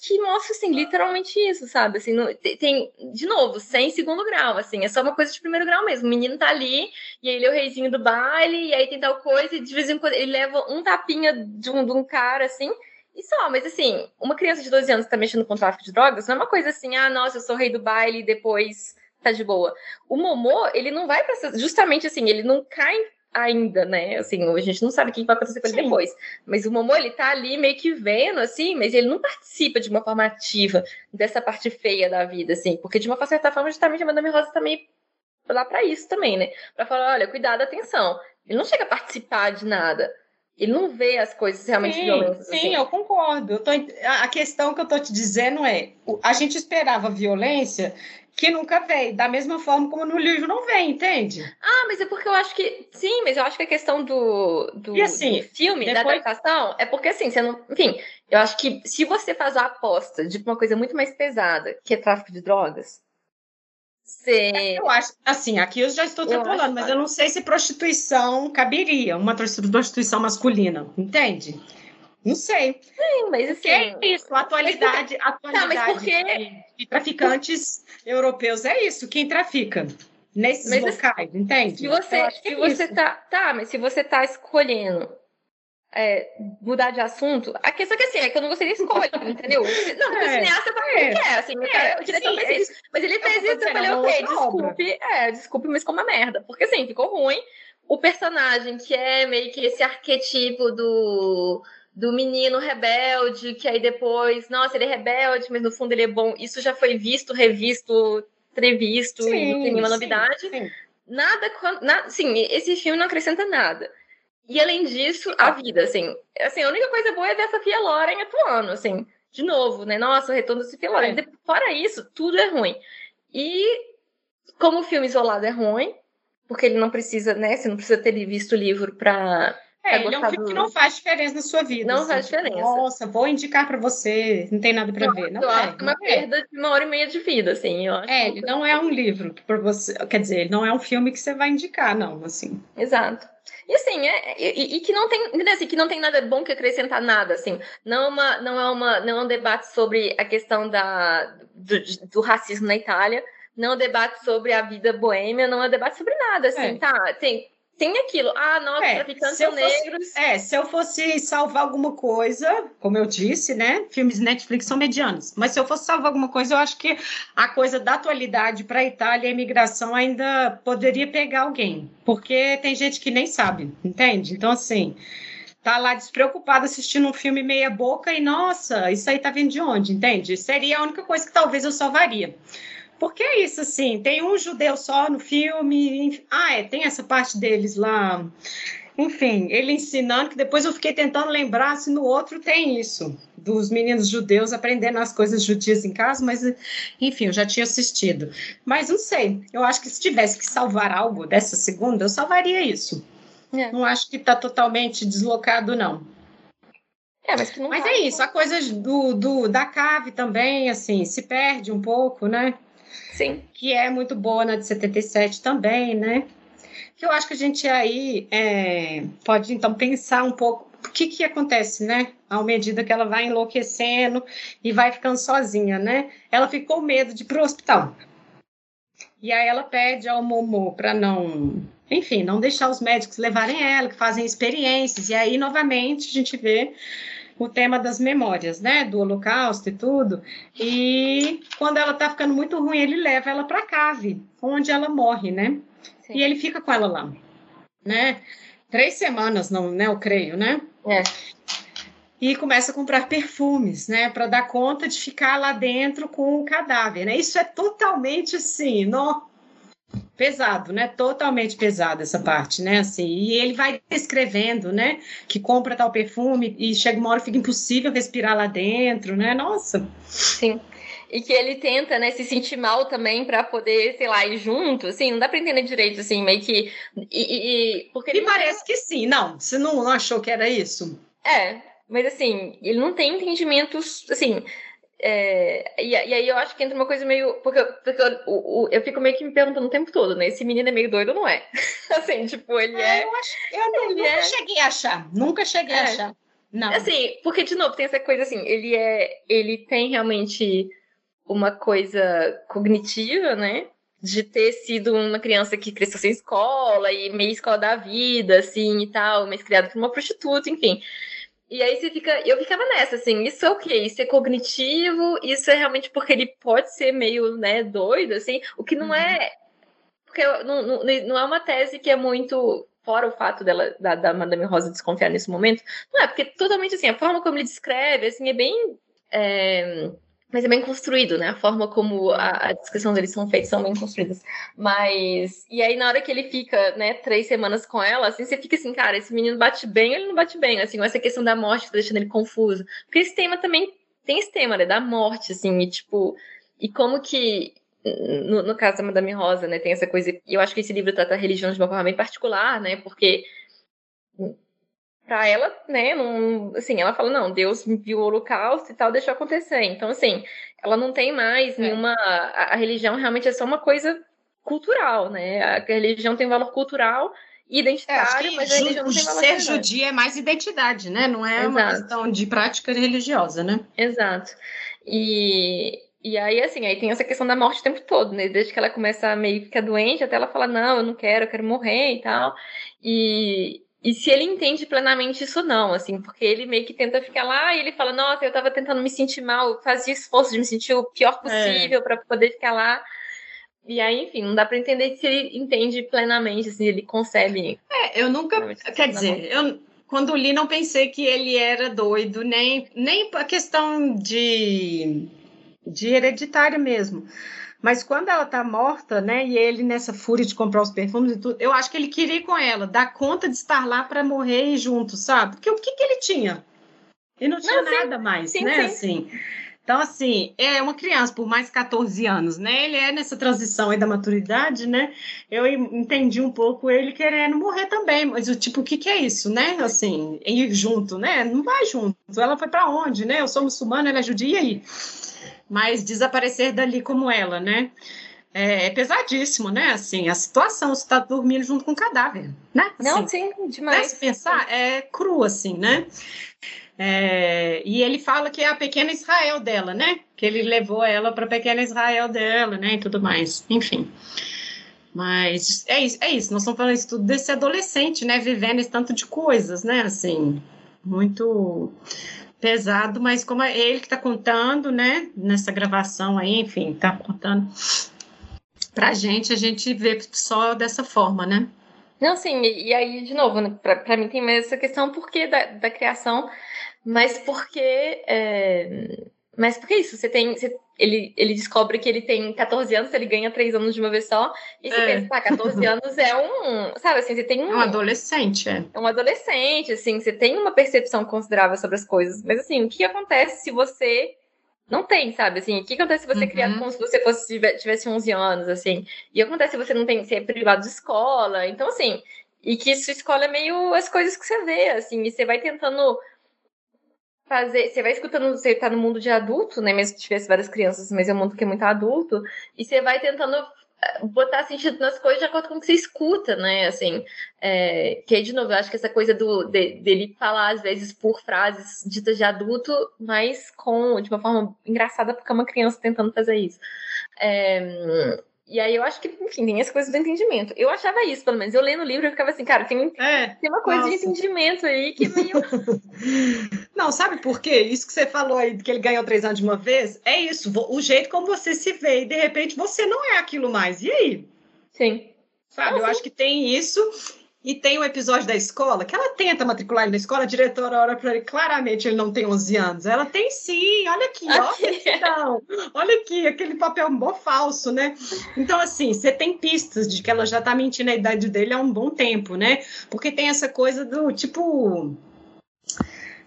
que mostra, assim, literalmente isso, sabe? Assim, no, tem, de novo, sem segundo grau, assim, é só uma coisa de primeiro grau mesmo. O menino tá ali, e aí ele é o reizinho do baile, e aí tem tal coisa, e de vez em quando ele leva um tapinha de um, de um cara, assim, e só, mas assim, uma criança de 12 anos que tá mexendo com tráfico de drogas, não é uma coisa assim, ah, nossa, eu sou rei do baile e depois tá de boa. O Momô, ele não vai pra. Justamente assim, ele não cai ainda, né? Assim, a gente não sabe o que vai acontecer com ele Sim. depois. Mas o Momo, ele tá ali meio que vendo, assim, mas ele não participa de uma forma ativa dessa parte feia da vida, assim. Porque, de uma certa forma, justamente a Madame Rosa também tá lá para isso também, né? Para falar, olha, cuidado, atenção. Ele não chega a participar de nada. Ele não vê as coisas realmente sim, violentas. Sim, assim. eu concordo. Eu tô, a questão que eu tô te dizendo é: a gente esperava violência que nunca veio, da mesma forma como no livro não vem, entende? Ah, mas é porque eu acho que. Sim, mas eu acho que a questão do, do, assim, do filme, depois... da adaptação, é porque assim, você não. Enfim, eu acho que se você faz a aposta de uma coisa muito mais pesada, que é tráfico de drogas. Você... Eu acho, assim, aqui eu já estou falando, mas eu não sei se prostituição caberia, uma prostituição masculina, entende? Não sei. Sim, mas assim. é isso, atualidade, a atualidade tá, porque... de, traficantes europeus é isso, quem trafica nesses mas, locais, assim, entende? Se você, se é você tá, tá, mas se você tá escolhendo é, mudar de assunto, a questão é que assim, é que eu não gostaria de escolher, entendeu? Não, porque é, o cineasta faz o que é. quer, assim, é, o diretor sim, fez isso. Mas ele fez isso, eu falei, ok, desculpe, é, desculpe, mas como uma merda. Porque assim, ficou ruim. O personagem que é meio que esse arquetipo do do menino rebelde, que aí depois, nossa, ele é rebelde, mas no fundo ele é bom. Isso já foi visto, revisto, trevisto, sim, e não tem nenhuma novidade. Sim. Nada, nada, sim, esse filme não acrescenta nada. E além disso, a vida, assim, assim, a única coisa boa é ver a Sofia Loren atuando, assim, de novo, né? Nossa, o retorno da Sofia Loren. É. Fora isso, tudo é ruim. E como o filme isolado é ruim, porque ele não precisa, né? Você não precisa ter visto o livro para É, ele é um filme que não faz diferença na sua vida. Não assim, faz tipo, diferença. Nossa, vou indicar para você, não tem nada para ver. Não eu é, acho que é uma é. perda de uma hora e meia de vida, assim. Eu acho é, ele não é um livro para você. Quer dizer, ele não é um filme que você vai indicar, não, assim. Exato. E assim, é, e, e, que não tem, assim, que não tem nada bom que acrescentar nada, assim. Não é uma, não é uma, não é um debate sobre a questão da, do, do racismo na Itália, não é um debate sobre a vida boêmia, não é um debate sobre nada, assim, é. tá? Tem, tem aquilo. Ah, nossa, é, traficantes são negros. É, se eu fosse salvar alguma coisa, como eu disse, né? Filmes Netflix são medianos. Mas se eu fosse salvar alguma coisa, eu acho que a coisa da atualidade para a Itália, a imigração ainda poderia pegar alguém. Porque tem gente que nem sabe, entende? Então, assim tá lá despreocupado assistindo um filme meia boca e nossa, isso aí tá vindo de onde, entende? Seria a única coisa que talvez eu salvaria. Porque é isso, assim, tem um judeu só no filme. Ah, é, tem essa parte deles lá. Enfim, ele ensinando, que depois eu fiquei tentando lembrar se no outro tem isso, dos meninos judeus aprendendo as coisas judias em casa, mas enfim, eu já tinha assistido. Mas não sei, eu acho que se tivesse que salvar algo dessa segunda, eu salvaria isso. É. Não acho que está totalmente deslocado, não. É, mas, mas é isso, a coisa do, do, da cave também, assim, se perde um pouco, né? Sim. Que é muito boa na de 77 também, né? Que eu acho que a gente aí é, pode, então, pensar um pouco o que, que acontece, né? À medida que ela vai enlouquecendo e vai ficando sozinha, né? Ela ficou com medo de ir para o hospital. E aí ela pede ao Momô para não, enfim, não deixar os médicos levarem ela, que fazem experiências. E aí, novamente, a gente vê o tema das memórias, né, do Holocausto e tudo. E quando ela tá ficando muito ruim, ele leva ela para cave, onde ela morre, né? Sim. E ele fica com ela lá, né? Três semanas, não, né? Eu creio, né? É. E começa a comprar perfumes, né, para dar conta de ficar lá dentro com o cadáver, né? Isso é totalmente assim, não pesado, né? Totalmente pesado essa parte, né? Assim, e ele vai descrevendo, né? Que compra tal perfume e chega uma hora fica impossível respirar lá dentro, né? Nossa. Sim. E que ele tenta, né, se sentir mal também para poder, sei lá, ir junto, assim, não dá para entender direito, assim, meio que. E, e, porque Me parece que sim, não. Você não achou que era isso? É, mas assim, ele não tem entendimentos, assim, é, e, e, aí eu acho que entra uma coisa meio. Porque, porque eu, eu, eu, fico meio que me perguntando o tempo todo, né? Esse menino é meio doido ou não é? assim, tipo, ele é. é... Eu, acho, eu não, nunca é... cheguei a achar. Nunca cheguei a é. achar. Não. Assim, porque, de novo, tem essa coisa assim, ele é. Ele tem realmente uma coisa cognitiva, né? De ter sido uma criança que cresceu sem escola e meio escola da vida, assim, e tal, mas criada por uma prostituta, enfim. E aí você fica. Eu ficava nessa, assim, isso é o quê? Isso é cognitivo, isso é realmente porque ele pode ser meio, né, doido, assim, o que não uhum. é. Porque não, não, não é uma tese que é muito. Fora o fato dela, da, da Madame Rosa desconfiar nesse momento, não é, porque totalmente assim, a forma como ele descreve, assim, é bem. É, mas é bem construído, né? A forma como a, a, descrição deles são feitas são bem construídas. Mas. E aí, na hora que ele fica, né, três semanas com ela, assim, você fica assim, cara, esse menino bate bem ou ele não bate bem? Assim, essa questão da morte tá deixando ele confuso. Porque esse tema também tem esse tema, né? Da morte, assim, e tipo. E como que. No, no caso da Madame Rosa, né, tem essa coisa. E eu acho que esse livro trata a religião de uma forma bem particular, né? Porque para ela, né, não, assim, ela fala, não, Deus viu o holocausto e tal, deixou acontecer. Então, assim, ela não tem mais é. nenhuma. A, a, religião realmente é só uma coisa cultural, né? A, religião tem valor cultural e identitário, é, mas a religião não tem valor Ser judia é mais identidade, né? Não é Exato. uma questão de prática religiosa, né? Exato. E, e aí, assim, aí tem essa questão da morte o tempo todo, né? Desde que ela começa a meio ficar doente, até ela fala, não, eu não quero, eu quero morrer e tal. E, e se ele entende plenamente isso não, assim, porque ele meio que tenta ficar lá e ele fala, nossa, eu tava tentando me sentir mal, fazia esforço de me sentir o pior possível é. para poder ficar lá. E aí, enfim, não dá para entender se ele entende plenamente, se assim, ele concebe. É, eu nunca, quer dizer, eu quando li não pensei que ele era doido, nem nem a questão de de hereditário mesmo. Mas quando ela tá morta, né, e ele nessa fúria de comprar os perfumes e tudo, eu acho que ele queria ir com ela, dar conta de estar lá para morrer junto, sabe? Porque o que, que ele tinha? Ele não tinha não, nada sim, mais, sim, né? Sim. Assim. Então, assim, é uma criança por mais 14 anos, né? Ele é nessa transição aí da maturidade, né? Eu entendi um pouco ele querendo morrer também, mas o tipo, o que, que é isso, né? Assim, ir junto, né? Não vai junto. Ela foi para onde, né? Eu sou muçulmana, ela é judia aí. Mas desaparecer dali como ela, né? É, é pesadíssimo, né? Assim, a situação, você está dormindo junto com um cadáver, né? Assim, Não, sim, demais. Né? Se pensar, é cru, assim, né? É, e ele fala que é a pequena Israel dela, né? Que ele levou ela para a pequena Israel dela, né? E tudo mais. Enfim. Mas é isso, é isso. Nós estamos falando isso tudo desse adolescente, né? Vivendo esse tanto de coisas, né? Assim, muito pesado, mas como é ele que está contando, né? Nessa gravação aí, enfim, está contando para a gente, a gente vê só dessa forma, né? Não, sim, e, aí, de novo, né, para mim tem mais essa questão porque da, da criação mas porque. É... Mas porque isso, você tem. Você, ele, ele descobre que ele tem 14 anos, ele ganha 3 anos de uma vez só. E você é. pensa, tá, 14 anos é um. Sabe assim, você tem um. É um adolescente, é. É um adolescente, assim, você tem uma percepção considerável sobre as coisas. Mas assim, o que acontece se você não tem, sabe? Assim, o que acontece se você é uhum. criado como se você fosse, tivesse 11 anos, assim? E acontece se você não tem, se é privado de escola. Então, assim, e que sua escola é meio as coisas que você vê, assim, e você vai tentando fazer. Você vai escutando, você tá no mundo de adulto, né? Mesmo que tivesse várias crianças, mas é um mundo que é muito adulto, e você vai tentando eh, botar sentido nas coisas de acordo com o que você escuta, né? Assim, é, que aí, de novo, eu acho que essa coisa do, de, dele falar, às vezes, por frases ditas de adulto, mas com, de uma forma engraçada, porque é uma criança tentando fazer isso. É, e aí eu acho que, enfim, tem as coisas do entendimento. Eu achava isso, pelo menos. Eu lendo o livro, eu ficava assim, cara, tem, é, tem uma coisa nossa. de entendimento aí que meio. Não, sabe por quê? Isso que você falou aí, que ele ganhou três anos de uma vez, é isso. O jeito como você se vê, e de repente você não é aquilo mais. E aí? Sim. Sabe, eu acho que tem isso. E tem um episódio da escola que ela tenta matricular ele na escola, a diretora olha para ele, claramente ele não tem 11 anos. Ela tem sim, olha aqui, ó, olha aqui, aquele papel mó falso, né? Então, assim, você tem pistas de que ela já tá mentindo a idade dele há um bom tempo, né? Porque tem essa coisa do tipo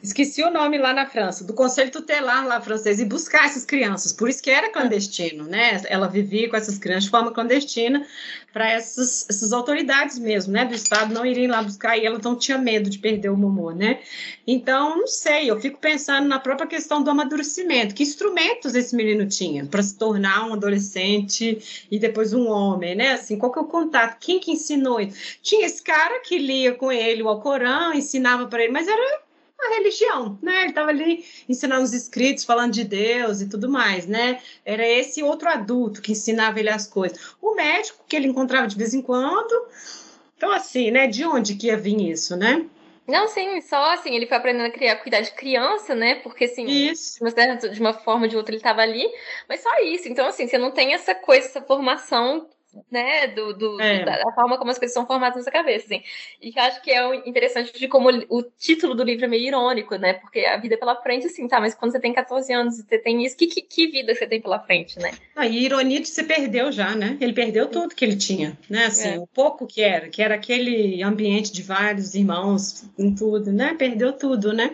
esqueci o nome lá na França, do Conselho Tutelar lá francês, e buscar essas crianças. Por isso que era clandestino, né? Ela vivia com essas crianças de forma clandestina para essas, essas autoridades mesmo, né? Do Estado não irem lá buscar e ela não tinha medo de perder o Momô, né? Então, não sei, eu fico pensando na própria questão do amadurecimento. Que instrumentos esse menino tinha para se tornar um adolescente e depois um homem, né? Assim, qual que é o contato? Quem que ensinou isso? Tinha esse cara que lia com ele o Alcorão, ensinava para ele, mas era a religião, né? Ele estava ali ensinando os escritos, falando de Deus e tudo mais, né? Era esse outro adulto que ensinava ele as coisas. O médico que ele encontrava de vez em quando. Então, assim, né? De onde que ia vir isso, né? Não, sim, só assim, ele foi aprendendo a criar, cuidar de criança, né? Porque assim, isso. de uma forma ou de outra ele estava ali, mas só isso. Então, assim, você não tem essa coisa, essa formação né, do, do é. da, forma como as coisas são formadas na sua cabeça, assim. E que eu acho que é interessante de como o título do livro é meio irônico, né, porque a vida pela frente, assim, tá, mas quando você tem 14 anos e você tem isso, que, que, que vida você tem pela frente, né? Ah, e ironia de se perdeu já, né, ele perdeu tudo que ele tinha, né, assim, é. o pouco que era, que era aquele ambiente de vários irmãos em tudo, né, perdeu tudo, né.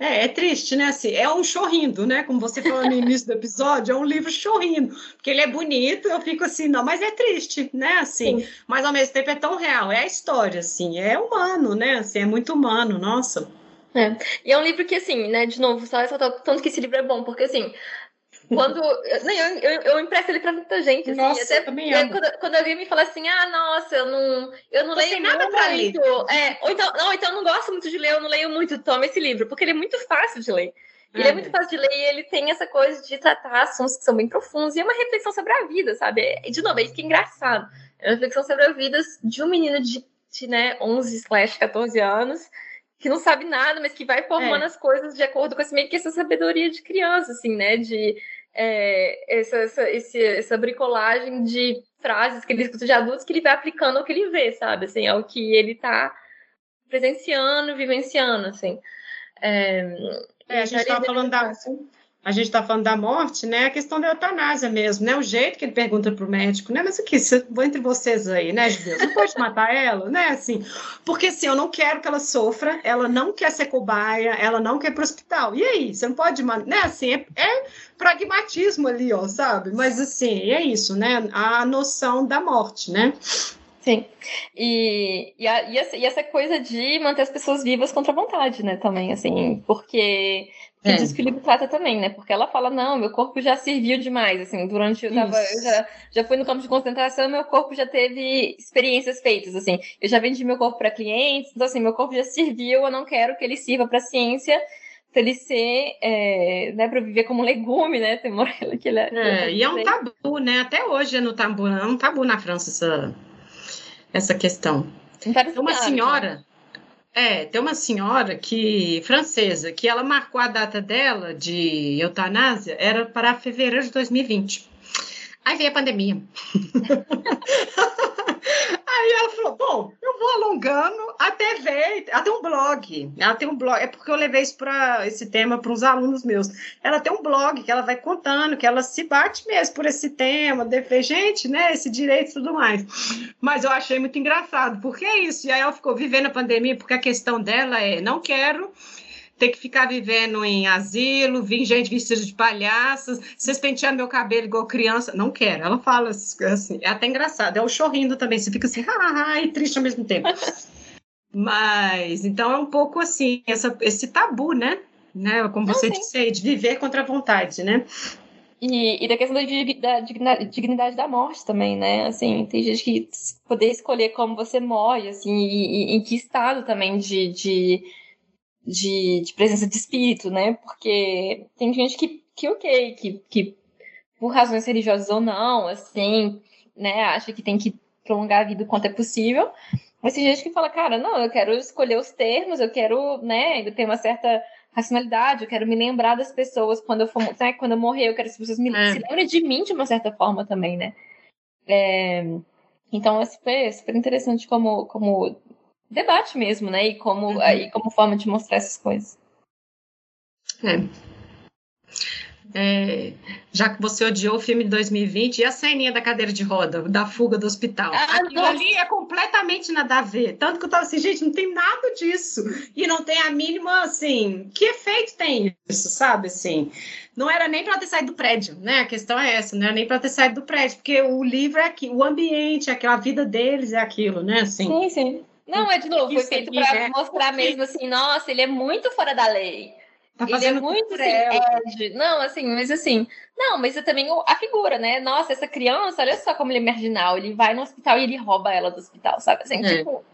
É, é triste, né? Assim, é um chorrindo, né? Como você falou no início do episódio, é um livro chorrindo, porque ele é bonito, eu fico assim, não, mas é triste, né? Assim, Sim. mas ao mesmo tempo é tão real, é a história, assim, é humano, né? Assim, é muito humano, nossa. É. E é um livro que, assim, né, de novo, só ressaltar tanto que esse livro é bom, porque, assim, quando. Não, eu, eu, eu empresto ele pra muita gente. Assim, nossa, até, também é, quando, quando, alguém me fala assim, ah, nossa, eu não, eu não leio nada. Pra ler. É, ou então, não, então eu não gosto muito de ler, eu não leio muito, toma esse livro, porque ele é muito fácil de ler. Ele é, é muito fácil de ler e ele tem essa coisa de tratar assuntos que são bem profundos e é uma reflexão sobre a vida, sabe? E, de novo, é isso que é engraçado. É uma reflexão sobre a vida de um menino de, de né, 11 slash 14 anos que não sabe nada, mas que vai formando é. as coisas de acordo com esse, meio que essa sabedoria de criança, assim, né? De é, essa, essa, esse, essa bricolagem de frases que ele escuta de adultos que ele vai aplicando ao que ele vê, sabe? Assim, ao que ele tá presenciando, vivenciando, assim. É, é a gente estava falando da, a gente está falando da morte, né? A questão da eutanásia mesmo, né? O jeito que ele pergunta para o médico, né? Mas o que? Vou entre vocês aí, né, Deus? Não pode matar ela, né? Assim, porque assim, eu não quero que ela sofra, ela não quer ser cobaia, ela não quer ir para o hospital. E aí? Você não pode, né? Assim, é, é pragmatismo ali, ó, sabe? Mas assim, é isso, né? A noção da morte, né? Sim. E, e, a, e, essa, e, essa, coisa de manter as pessoas vivas contra a vontade, né? Também, assim, porque é. diz que o livro trata também, né? Porque ela fala, não, meu corpo já serviu demais, assim, durante eu tava, eu já, já fui no campo de concentração, meu corpo já teve experiências feitas, assim, eu já vendi meu corpo para clientes, então assim, meu corpo já serviu, eu não quero que ele sirva para ciência, para ele ser, é, né, para viver como um legume, né? Tem que ele é, é e é um tabu, né? Até hoje é no tabu, é um tabu na França essa essa questão. Tem uma senhora, é, tem uma senhora que francesa que ela marcou a data dela de eutanásia era para fevereiro de 2020. Aí veio a pandemia. Ela falou: Bom, eu vou alongando até ver. Ela tem um blog. Ela tem um blog. É porque eu levei isso pra, esse tema para uns alunos meus. Ela tem um blog que ela vai contando, que ela se bate mesmo por esse tema, de gente, né? Esse direito e tudo mais. Mas eu achei muito engraçado, porque é isso. E aí ela ficou vivendo a pandemia, porque a questão dela é: não quero ter que ficar vivendo em asilo, vir gente vestida de palhaços, vocês penteando meu cabelo igual criança. Não quero. Ela fala assim, é até engraçado. É o chorrindo também, você fica assim, ah, e triste ao mesmo tempo. Mas, então é um pouco assim, essa, esse tabu, né? né? Como você Não, disse de viver contra a vontade, né? E, e da questão da, da, dignidade da morte também, né? Assim, tem gente que poder escolher como você morre, assim, e, e em que estado também de, de de, de presença de espírito, né? Porque tem gente que, que ok, que, que por razões religiosas ou não, assim, né, acha que tem que prolongar a vida o quanto é possível. Mas tem gente que fala, cara, não, eu quero escolher os termos, eu quero, né, ter uma certa racionalidade, eu quero me lembrar das pessoas quando eu for, né, quando eu morrer, eu quero que as pessoas me é. se lembrem de mim de uma certa forma também, né? É, então é super, super interessante como, como debate mesmo, né? E como, uhum. aí, como forma de mostrar essas coisas. É. É, já que você odiou o filme de 2020 e a ceninha da cadeira de roda, da fuga do hospital. Ah, Aquilo nossa. ali é completamente nada a ver. Tanto que eu tava assim, gente, não tem nada disso. E não tem a mínima, assim, que efeito tem isso, sabe? Assim, não era nem para ter saído do prédio, né? A questão é essa, não era nem para ter saído do prédio, porque o livro é aqui, o ambiente, é aquela vida deles é aquilo, né? Assim, sim, sim. Não, é de novo, foi feito para é mostrar mesmo assim, nossa, ele é muito fora da lei. Tá ele é muito assim, Não, assim, mas assim, não, mas é também a figura, né? Nossa, essa criança, olha só como ele é marginal. Ele vai no hospital e ele rouba ela do hospital, sabe? Assim, é. tipo.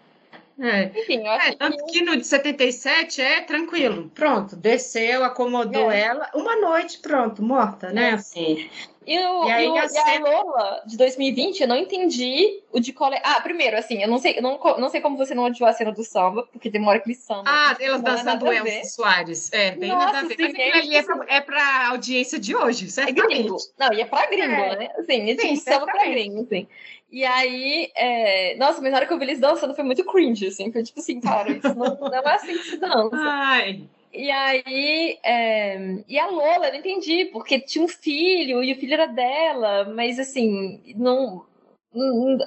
É. Enfim, eu acho é, tanto que... que no de 77 é tranquilo. Pronto, desceu, acomodou é. ela. Uma noite, pronto, morta, né? É. Assim. E, o, e, aí, e, a, e a Lola de 2020, eu não entendi o de cole... Ah, primeiro, assim, eu não sei, eu não, não sei como você não odiou a cena do samba, porque demora que samba. Ah, elas dançando Elsa Soares. É, bem Nossa, nada a ver. Sim, Mas é, ali é, pra, é pra audiência de hoje, certo? É gringo. Não, e é pra gringo, é. né? Assim, é tipo samba pra gringo, assim. E aí, é... nossa, mas na hora que eu vi eles dançando foi muito cringe, assim. Foi tipo assim, cara, isso não, não é assim que se dança. Ai. E aí, é... e a Lola, eu não entendi, porque tinha um filho e o filho era dela, mas assim, não.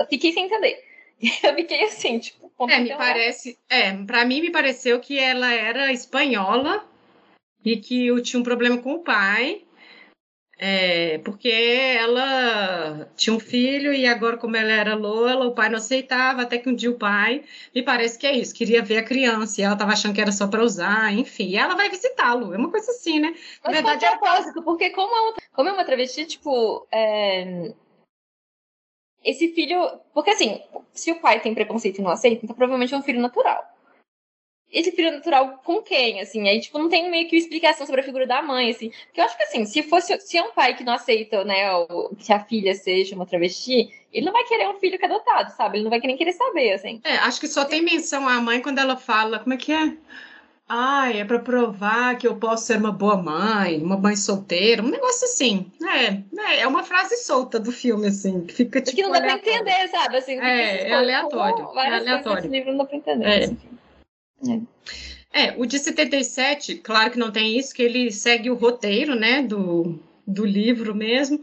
fiquei sem entender. Eu fiquei assim, tipo, é, me parece, é, para mim me pareceu que ela era espanhola e que eu tinha um problema com o pai é, porque ela tinha um filho e agora, como ela era Lola, o pai não aceitava, até que um dia o pai, me parece que é isso, queria ver a criança e ela estava achando que era só para usar, enfim, e ela vai visitá-lo, é uma coisa assim, né? Na Mas verdade, é propósito, porque como é uma, como é uma travesti, tipo, é... esse filho, porque assim, se o pai tem preconceito e não aceita, então provavelmente é um filho natural esse filho natural com quem, assim? Aí, tipo, não tem meio que explicação sobre a figura da mãe, assim. Porque eu acho que, assim, se fosse, se é um pai que não aceita, né, que a filha seja uma travesti, ele não vai querer um filho que é adotado, sabe? Ele não vai nem querer saber, assim. É, acho que só tem menção à mãe quando ela fala, como é que é? Ah, é para provar que eu posso ser uma boa mãe, uma mãe solteira, um negócio assim. É, é, é uma frase solta do filme, assim, que fica tipo. Que não dá para entender, sabe? Assim, é, é aleatório. É aleatório. livro não dá para entender. É. Assim. É. É, o de 77, claro que não tem isso, que ele segue o roteiro, né, do, do livro mesmo,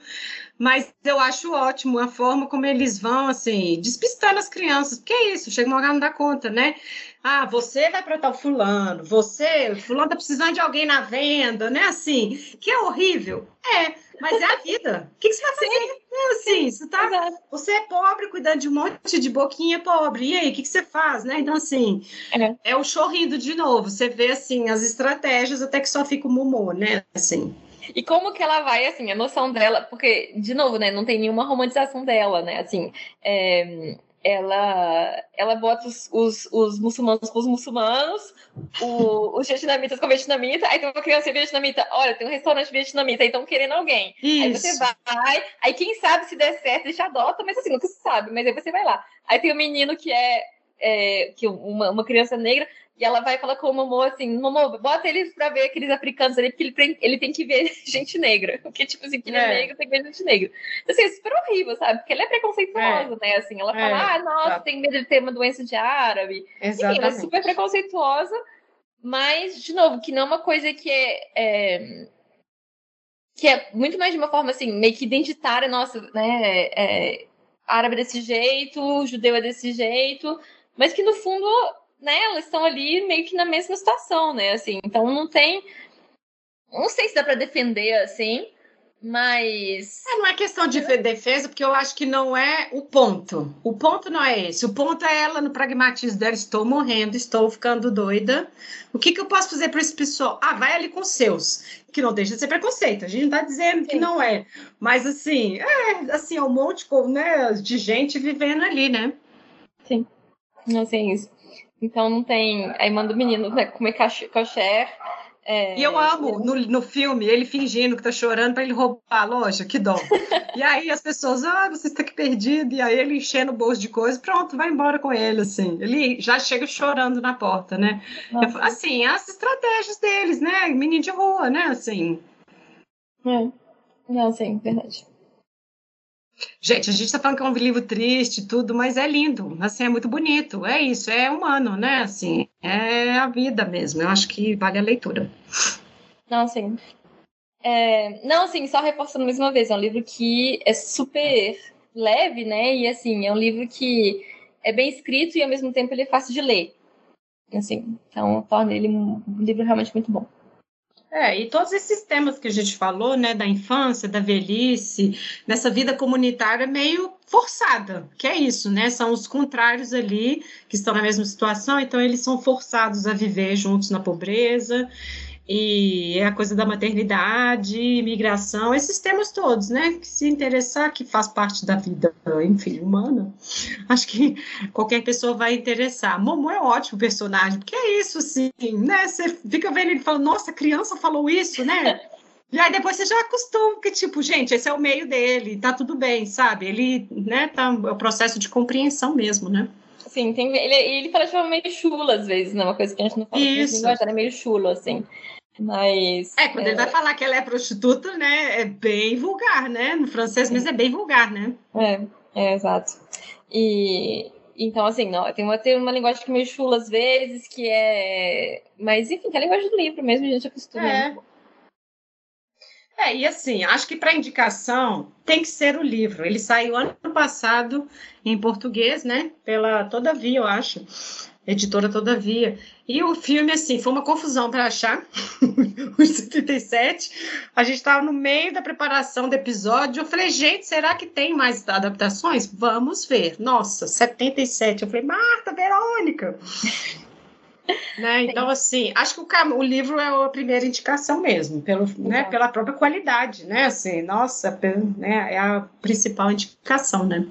mas eu acho ótimo a forma como eles vão, assim, despistando as crianças, porque é isso, chega uma hora não dá conta, né? Ah, você vai para tal fulano, você, fulano tá precisando de alguém na venda, né? Assim, que é horrível. É, mas é a vida. O que, que você vai fazer? É assim, você, tá, você é pobre cuidando de um monte de boquinha pobre. E aí, o que, que você faz, né? Então, assim, é. é o chorrido de novo. Você vê, assim, as estratégias até que só fica o mumô, né? Assim. E como que ela vai, assim, a noção dela, porque, de novo, né, não tem nenhuma romantização dela, né, assim, é, ela, ela bota os, os, os muçulmanos com os muçulmanos, o, os vietnamitas com vietnamita, aí tem uma criança vietnamita, olha, tem um restaurante vietnamita, aí estão querendo alguém. Isso. Aí você vai, aí quem sabe se der certo, te adotam, mas assim, nunca se sabe, mas aí você vai lá. Aí tem o um menino que é, é que uma, uma criança negra, e ela vai falar com o Momô assim, Momô, bota eles pra ver aqueles africanos ali, porque ele tem, ele tem que ver gente negra. Porque, tipo assim, que ele é, é negro, tem que ver gente negra. Então, assim, é super horrível, sabe? Porque ela é preconceituosa, é. né? Assim, ela fala, é. ah, nossa, Exato. tem medo de ter uma doença de árabe. Exatamente. Enfim, ela é super preconceituosa, mas, de novo, que não é uma coisa que é, é que é muito mais de uma forma, assim, meio que identitária, nossa, né? É, árabe desse jeito, judeu é desse jeito, mas que no fundo né, elas estão ali meio que na mesma situação, né? Assim, então não tem. Não sei se dá para defender assim, mas. É, não é questão de defesa, porque eu acho que não é o ponto. O ponto não é esse. O ponto é ela no pragmatismo dela: estou morrendo, estou ficando doida. O que, que eu posso fazer para esse pessoal? Ah, vai ali com os seus. Que não deixa de ser preconceito. A gente não está dizendo Sim. que não é. Mas assim, é assim, é um monte né, de gente vivendo ali, né? Sim. Não sei isso. Então não tem. Aí manda o menino né, comer coxer. É... E eu amo no, no filme ele fingindo que tá chorando para ele roubar a loja, que dó. e aí as pessoas, ah, você está aqui perdido, e aí ele enchendo o bolso de coisa, pronto, vai embora com ele, assim. Ele já chega chorando na porta, né? Nossa. Assim, as estratégias deles, né? Menino de rua, né? Assim. É. Não, sim, verdade. Gente, a gente está falando que é um livro triste tudo, mas é lindo, assim, é muito bonito, é isso, é humano, né, assim, é a vida mesmo, eu acho que vale a leitura. Não, sim. É, não, assim, só reforçando mais uma vez, é um livro que é super leve, né, e assim, é um livro que é bem escrito e ao mesmo tempo ele é fácil de ler, assim, então torna ele um livro realmente muito bom. É, e todos esses temas que a gente falou, né, da infância, da velhice, nessa vida comunitária meio forçada, que é isso, né? São os contrários ali que estão na mesma situação, então eles são forçados a viver juntos na pobreza e é a coisa da maternidade, imigração, esses temas todos, né? Que se interessar, que faz parte da vida, enfim, humana, acho que qualquer pessoa vai interessar. Momo é um ótimo personagem, porque é isso, sim, né? Você fica vendo ele falando, nossa, criança falou isso, né? E aí depois você já acostuma, que tipo, gente, esse é o meio dele, tá tudo bem, sabe? Ele, né, tá, é o processo de compreensão mesmo, né? Sim, tem, ele, ele fala de forma meio chula às vezes, né? Uma coisa que a gente não fala Isso. linguagem, é meio chulo, assim. Mas. É, quando é... ele vai falar que ela é prostituta, né? É bem vulgar, né? No francês mesmo é bem vulgar, né? É, é exato. E. Então, assim, não, tem uma, tem uma linguagem que é meio chula às vezes, que é. Mas, enfim, que é a linguagem do livro mesmo, a gente acostuma. É. É, e assim, acho que para indicação tem que ser o livro. Ele saiu ano passado em português, né? Pela Todavia, eu acho editora Todavia. E o filme, assim, foi uma confusão para achar, os 77. A gente estava no meio da preparação do episódio. Eu falei, gente, será que tem mais adaptações? Vamos ver. Nossa, 77. Eu falei, Marta, Verônica. né? Então, assim, acho que o, o, livro é a primeira indicação mesmo, pelo, né, pela própria qualidade, né? Assim, nossa, né, é a principal indicação, né?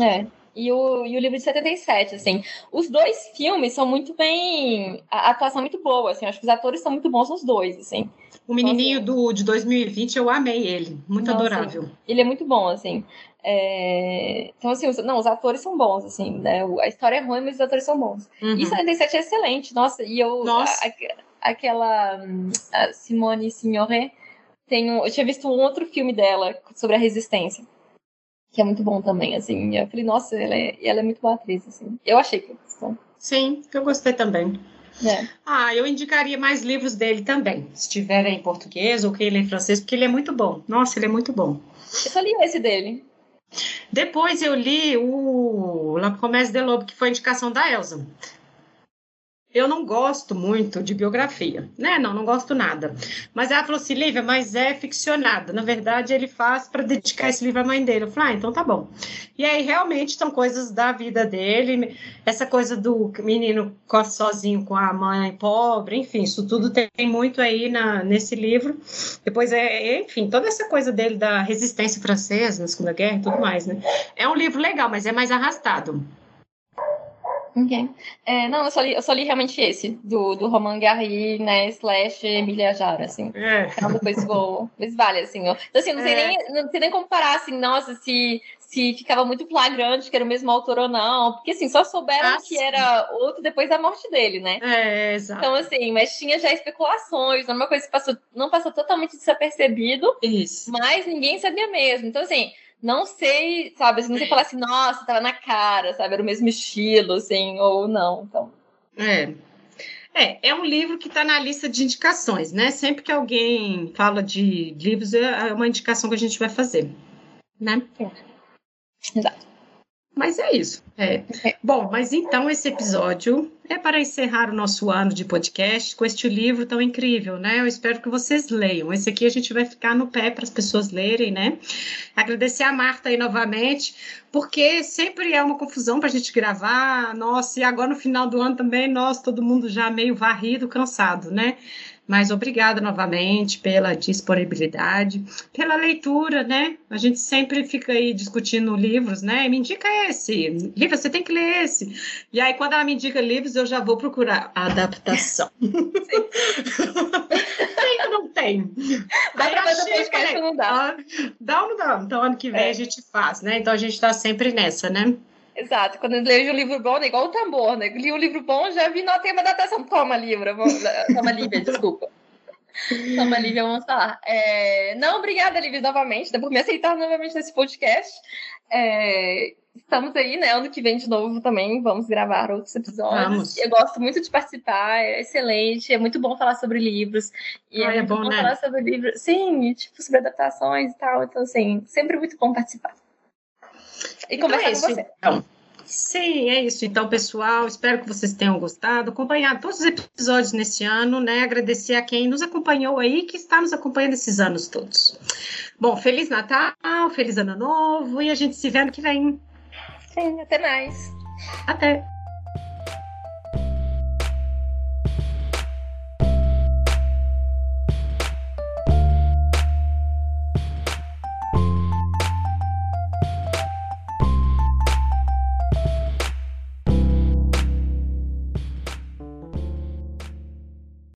É e o, e o livro de 77, assim. Os dois filmes são muito bem... A atuação é muito boa, assim. Acho que os atores são muito bons nos dois, assim. O menininho então, assim, do, de 2020, eu amei ele. Muito não, adorável. Assim, ele é muito bom, assim. É... Então, assim, os, não, os atores são bons, assim, né? A história é ruim, mas os atores são bons. Uhum. E 77 é excelente, nossa. E eu... Nossa. A, a, aquela a Simone Signoret, tem um, eu tinha visto um outro filme dela sobre a resistência que é muito bom também, assim. Eu falei, nossa, ela é, ela é muito boa atriz, assim. Eu achei que então. Sim, eu gostei também. É. Ah, eu indicaria mais livros dele também, se tiverem em português ou que ele é em francês, porque ele é muito bom. Nossa, ele é muito bom. Eu só li esse dele. Depois eu li o La Promesse de Lobo, que foi indicação da Elsa. Eu não gosto muito de biografia, né? Não, não gosto nada. Mas ela falou assim, Lívia, mas é ficcionada. Na verdade, ele faz para dedicar esse livro à mãe dele. Eu falei, ah, então tá bom. E aí, realmente, são coisas da vida dele. Essa coisa do menino sozinho com a mãe pobre, enfim, isso tudo tem muito aí na, nesse livro. Depois, é, enfim, toda essa coisa dele da resistência francesa na Segunda Guerra e tudo mais, né? É um livro legal, mas é mais arrastado. Ok. É, não, eu só, li, eu só li realmente esse, do, do Roman Garry, né, slash Emília Jara, assim. É. Então depois vou... Mas vale, assim, ó. Então, assim, não sei, é. nem, não sei nem comparar, assim, nossa, se, se ficava muito flagrante que era o mesmo autor ou não. Porque, assim, só souberam ah, que sim. era outro depois da morte dele, né? É, exato. Então, assim, mas tinha já especulações, não é uma coisa que passou, não passou totalmente desapercebido. Isso. Mas ninguém sabia mesmo. Então, assim não sei, sabe, assim, não sei falar assim, nossa, tava na cara, sabe, era o mesmo estilo, assim, ou não, então. É. É, é um livro que está na lista de indicações, né? Sempre que alguém fala de livros, é uma indicação que a gente vai fazer, né? É. Exato. Mas é isso. É. é. Bom, mas então esse episódio é para encerrar o nosso ano de podcast com este livro tão incrível, né? Eu espero que vocês leiam. Esse aqui a gente vai ficar no pé para as pessoas lerem, né? Agradecer a Marta aí novamente, porque sempre é uma confusão para a gente gravar. Nossa, e agora no final do ano também, nós, todo mundo já meio varrido, cansado, né? Mas obrigada novamente pela disponibilidade, pela leitura, né? A gente sempre fica aí discutindo livros, né? Me indica esse, livro, você tem que ler esse. E aí, quando ela me indica livros, eu já vou procurar a adaptação. tem ou não tem? Dá aí pra fazer podcast não dá. Dá ou não dá? Então, ano que vem é. a gente faz, né? Então, a gente tá sempre nessa, né? Exato, quando eu leio um livro bom, é igual o tambor, né? Li um livro bom, já vi no tema da adaptação. Toma, livro, toma, Lívia, desculpa. Toma, Lívia, vamos falar. É... Não, obrigada, Lívia, novamente, né, por me aceitar novamente nesse podcast. É... Estamos aí, né? Ano que vem de novo também, vamos gravar outros episódios. Vamos. Eu gosto muito de participar, é excelente, é muito bom falar sobre livros. E ah, é, é bom, bom né? falar sobre livros, sim, tipo, sobre adaptações e tal. Então, assim, sempre muito bom participar e então conversar é isso, com você. Então. Sim, é isso. Então, pessoal, espero que vocês tenham gostado, acompanhado todos os episódios nesse ano, né? Agradecer a quem nos acompanhou aí, que está nos acompanhando esses anos todos. Bom, Feliz Natal, Feliz Ano Novo e a gente se vê ano que vem. Sim, até mais. Até.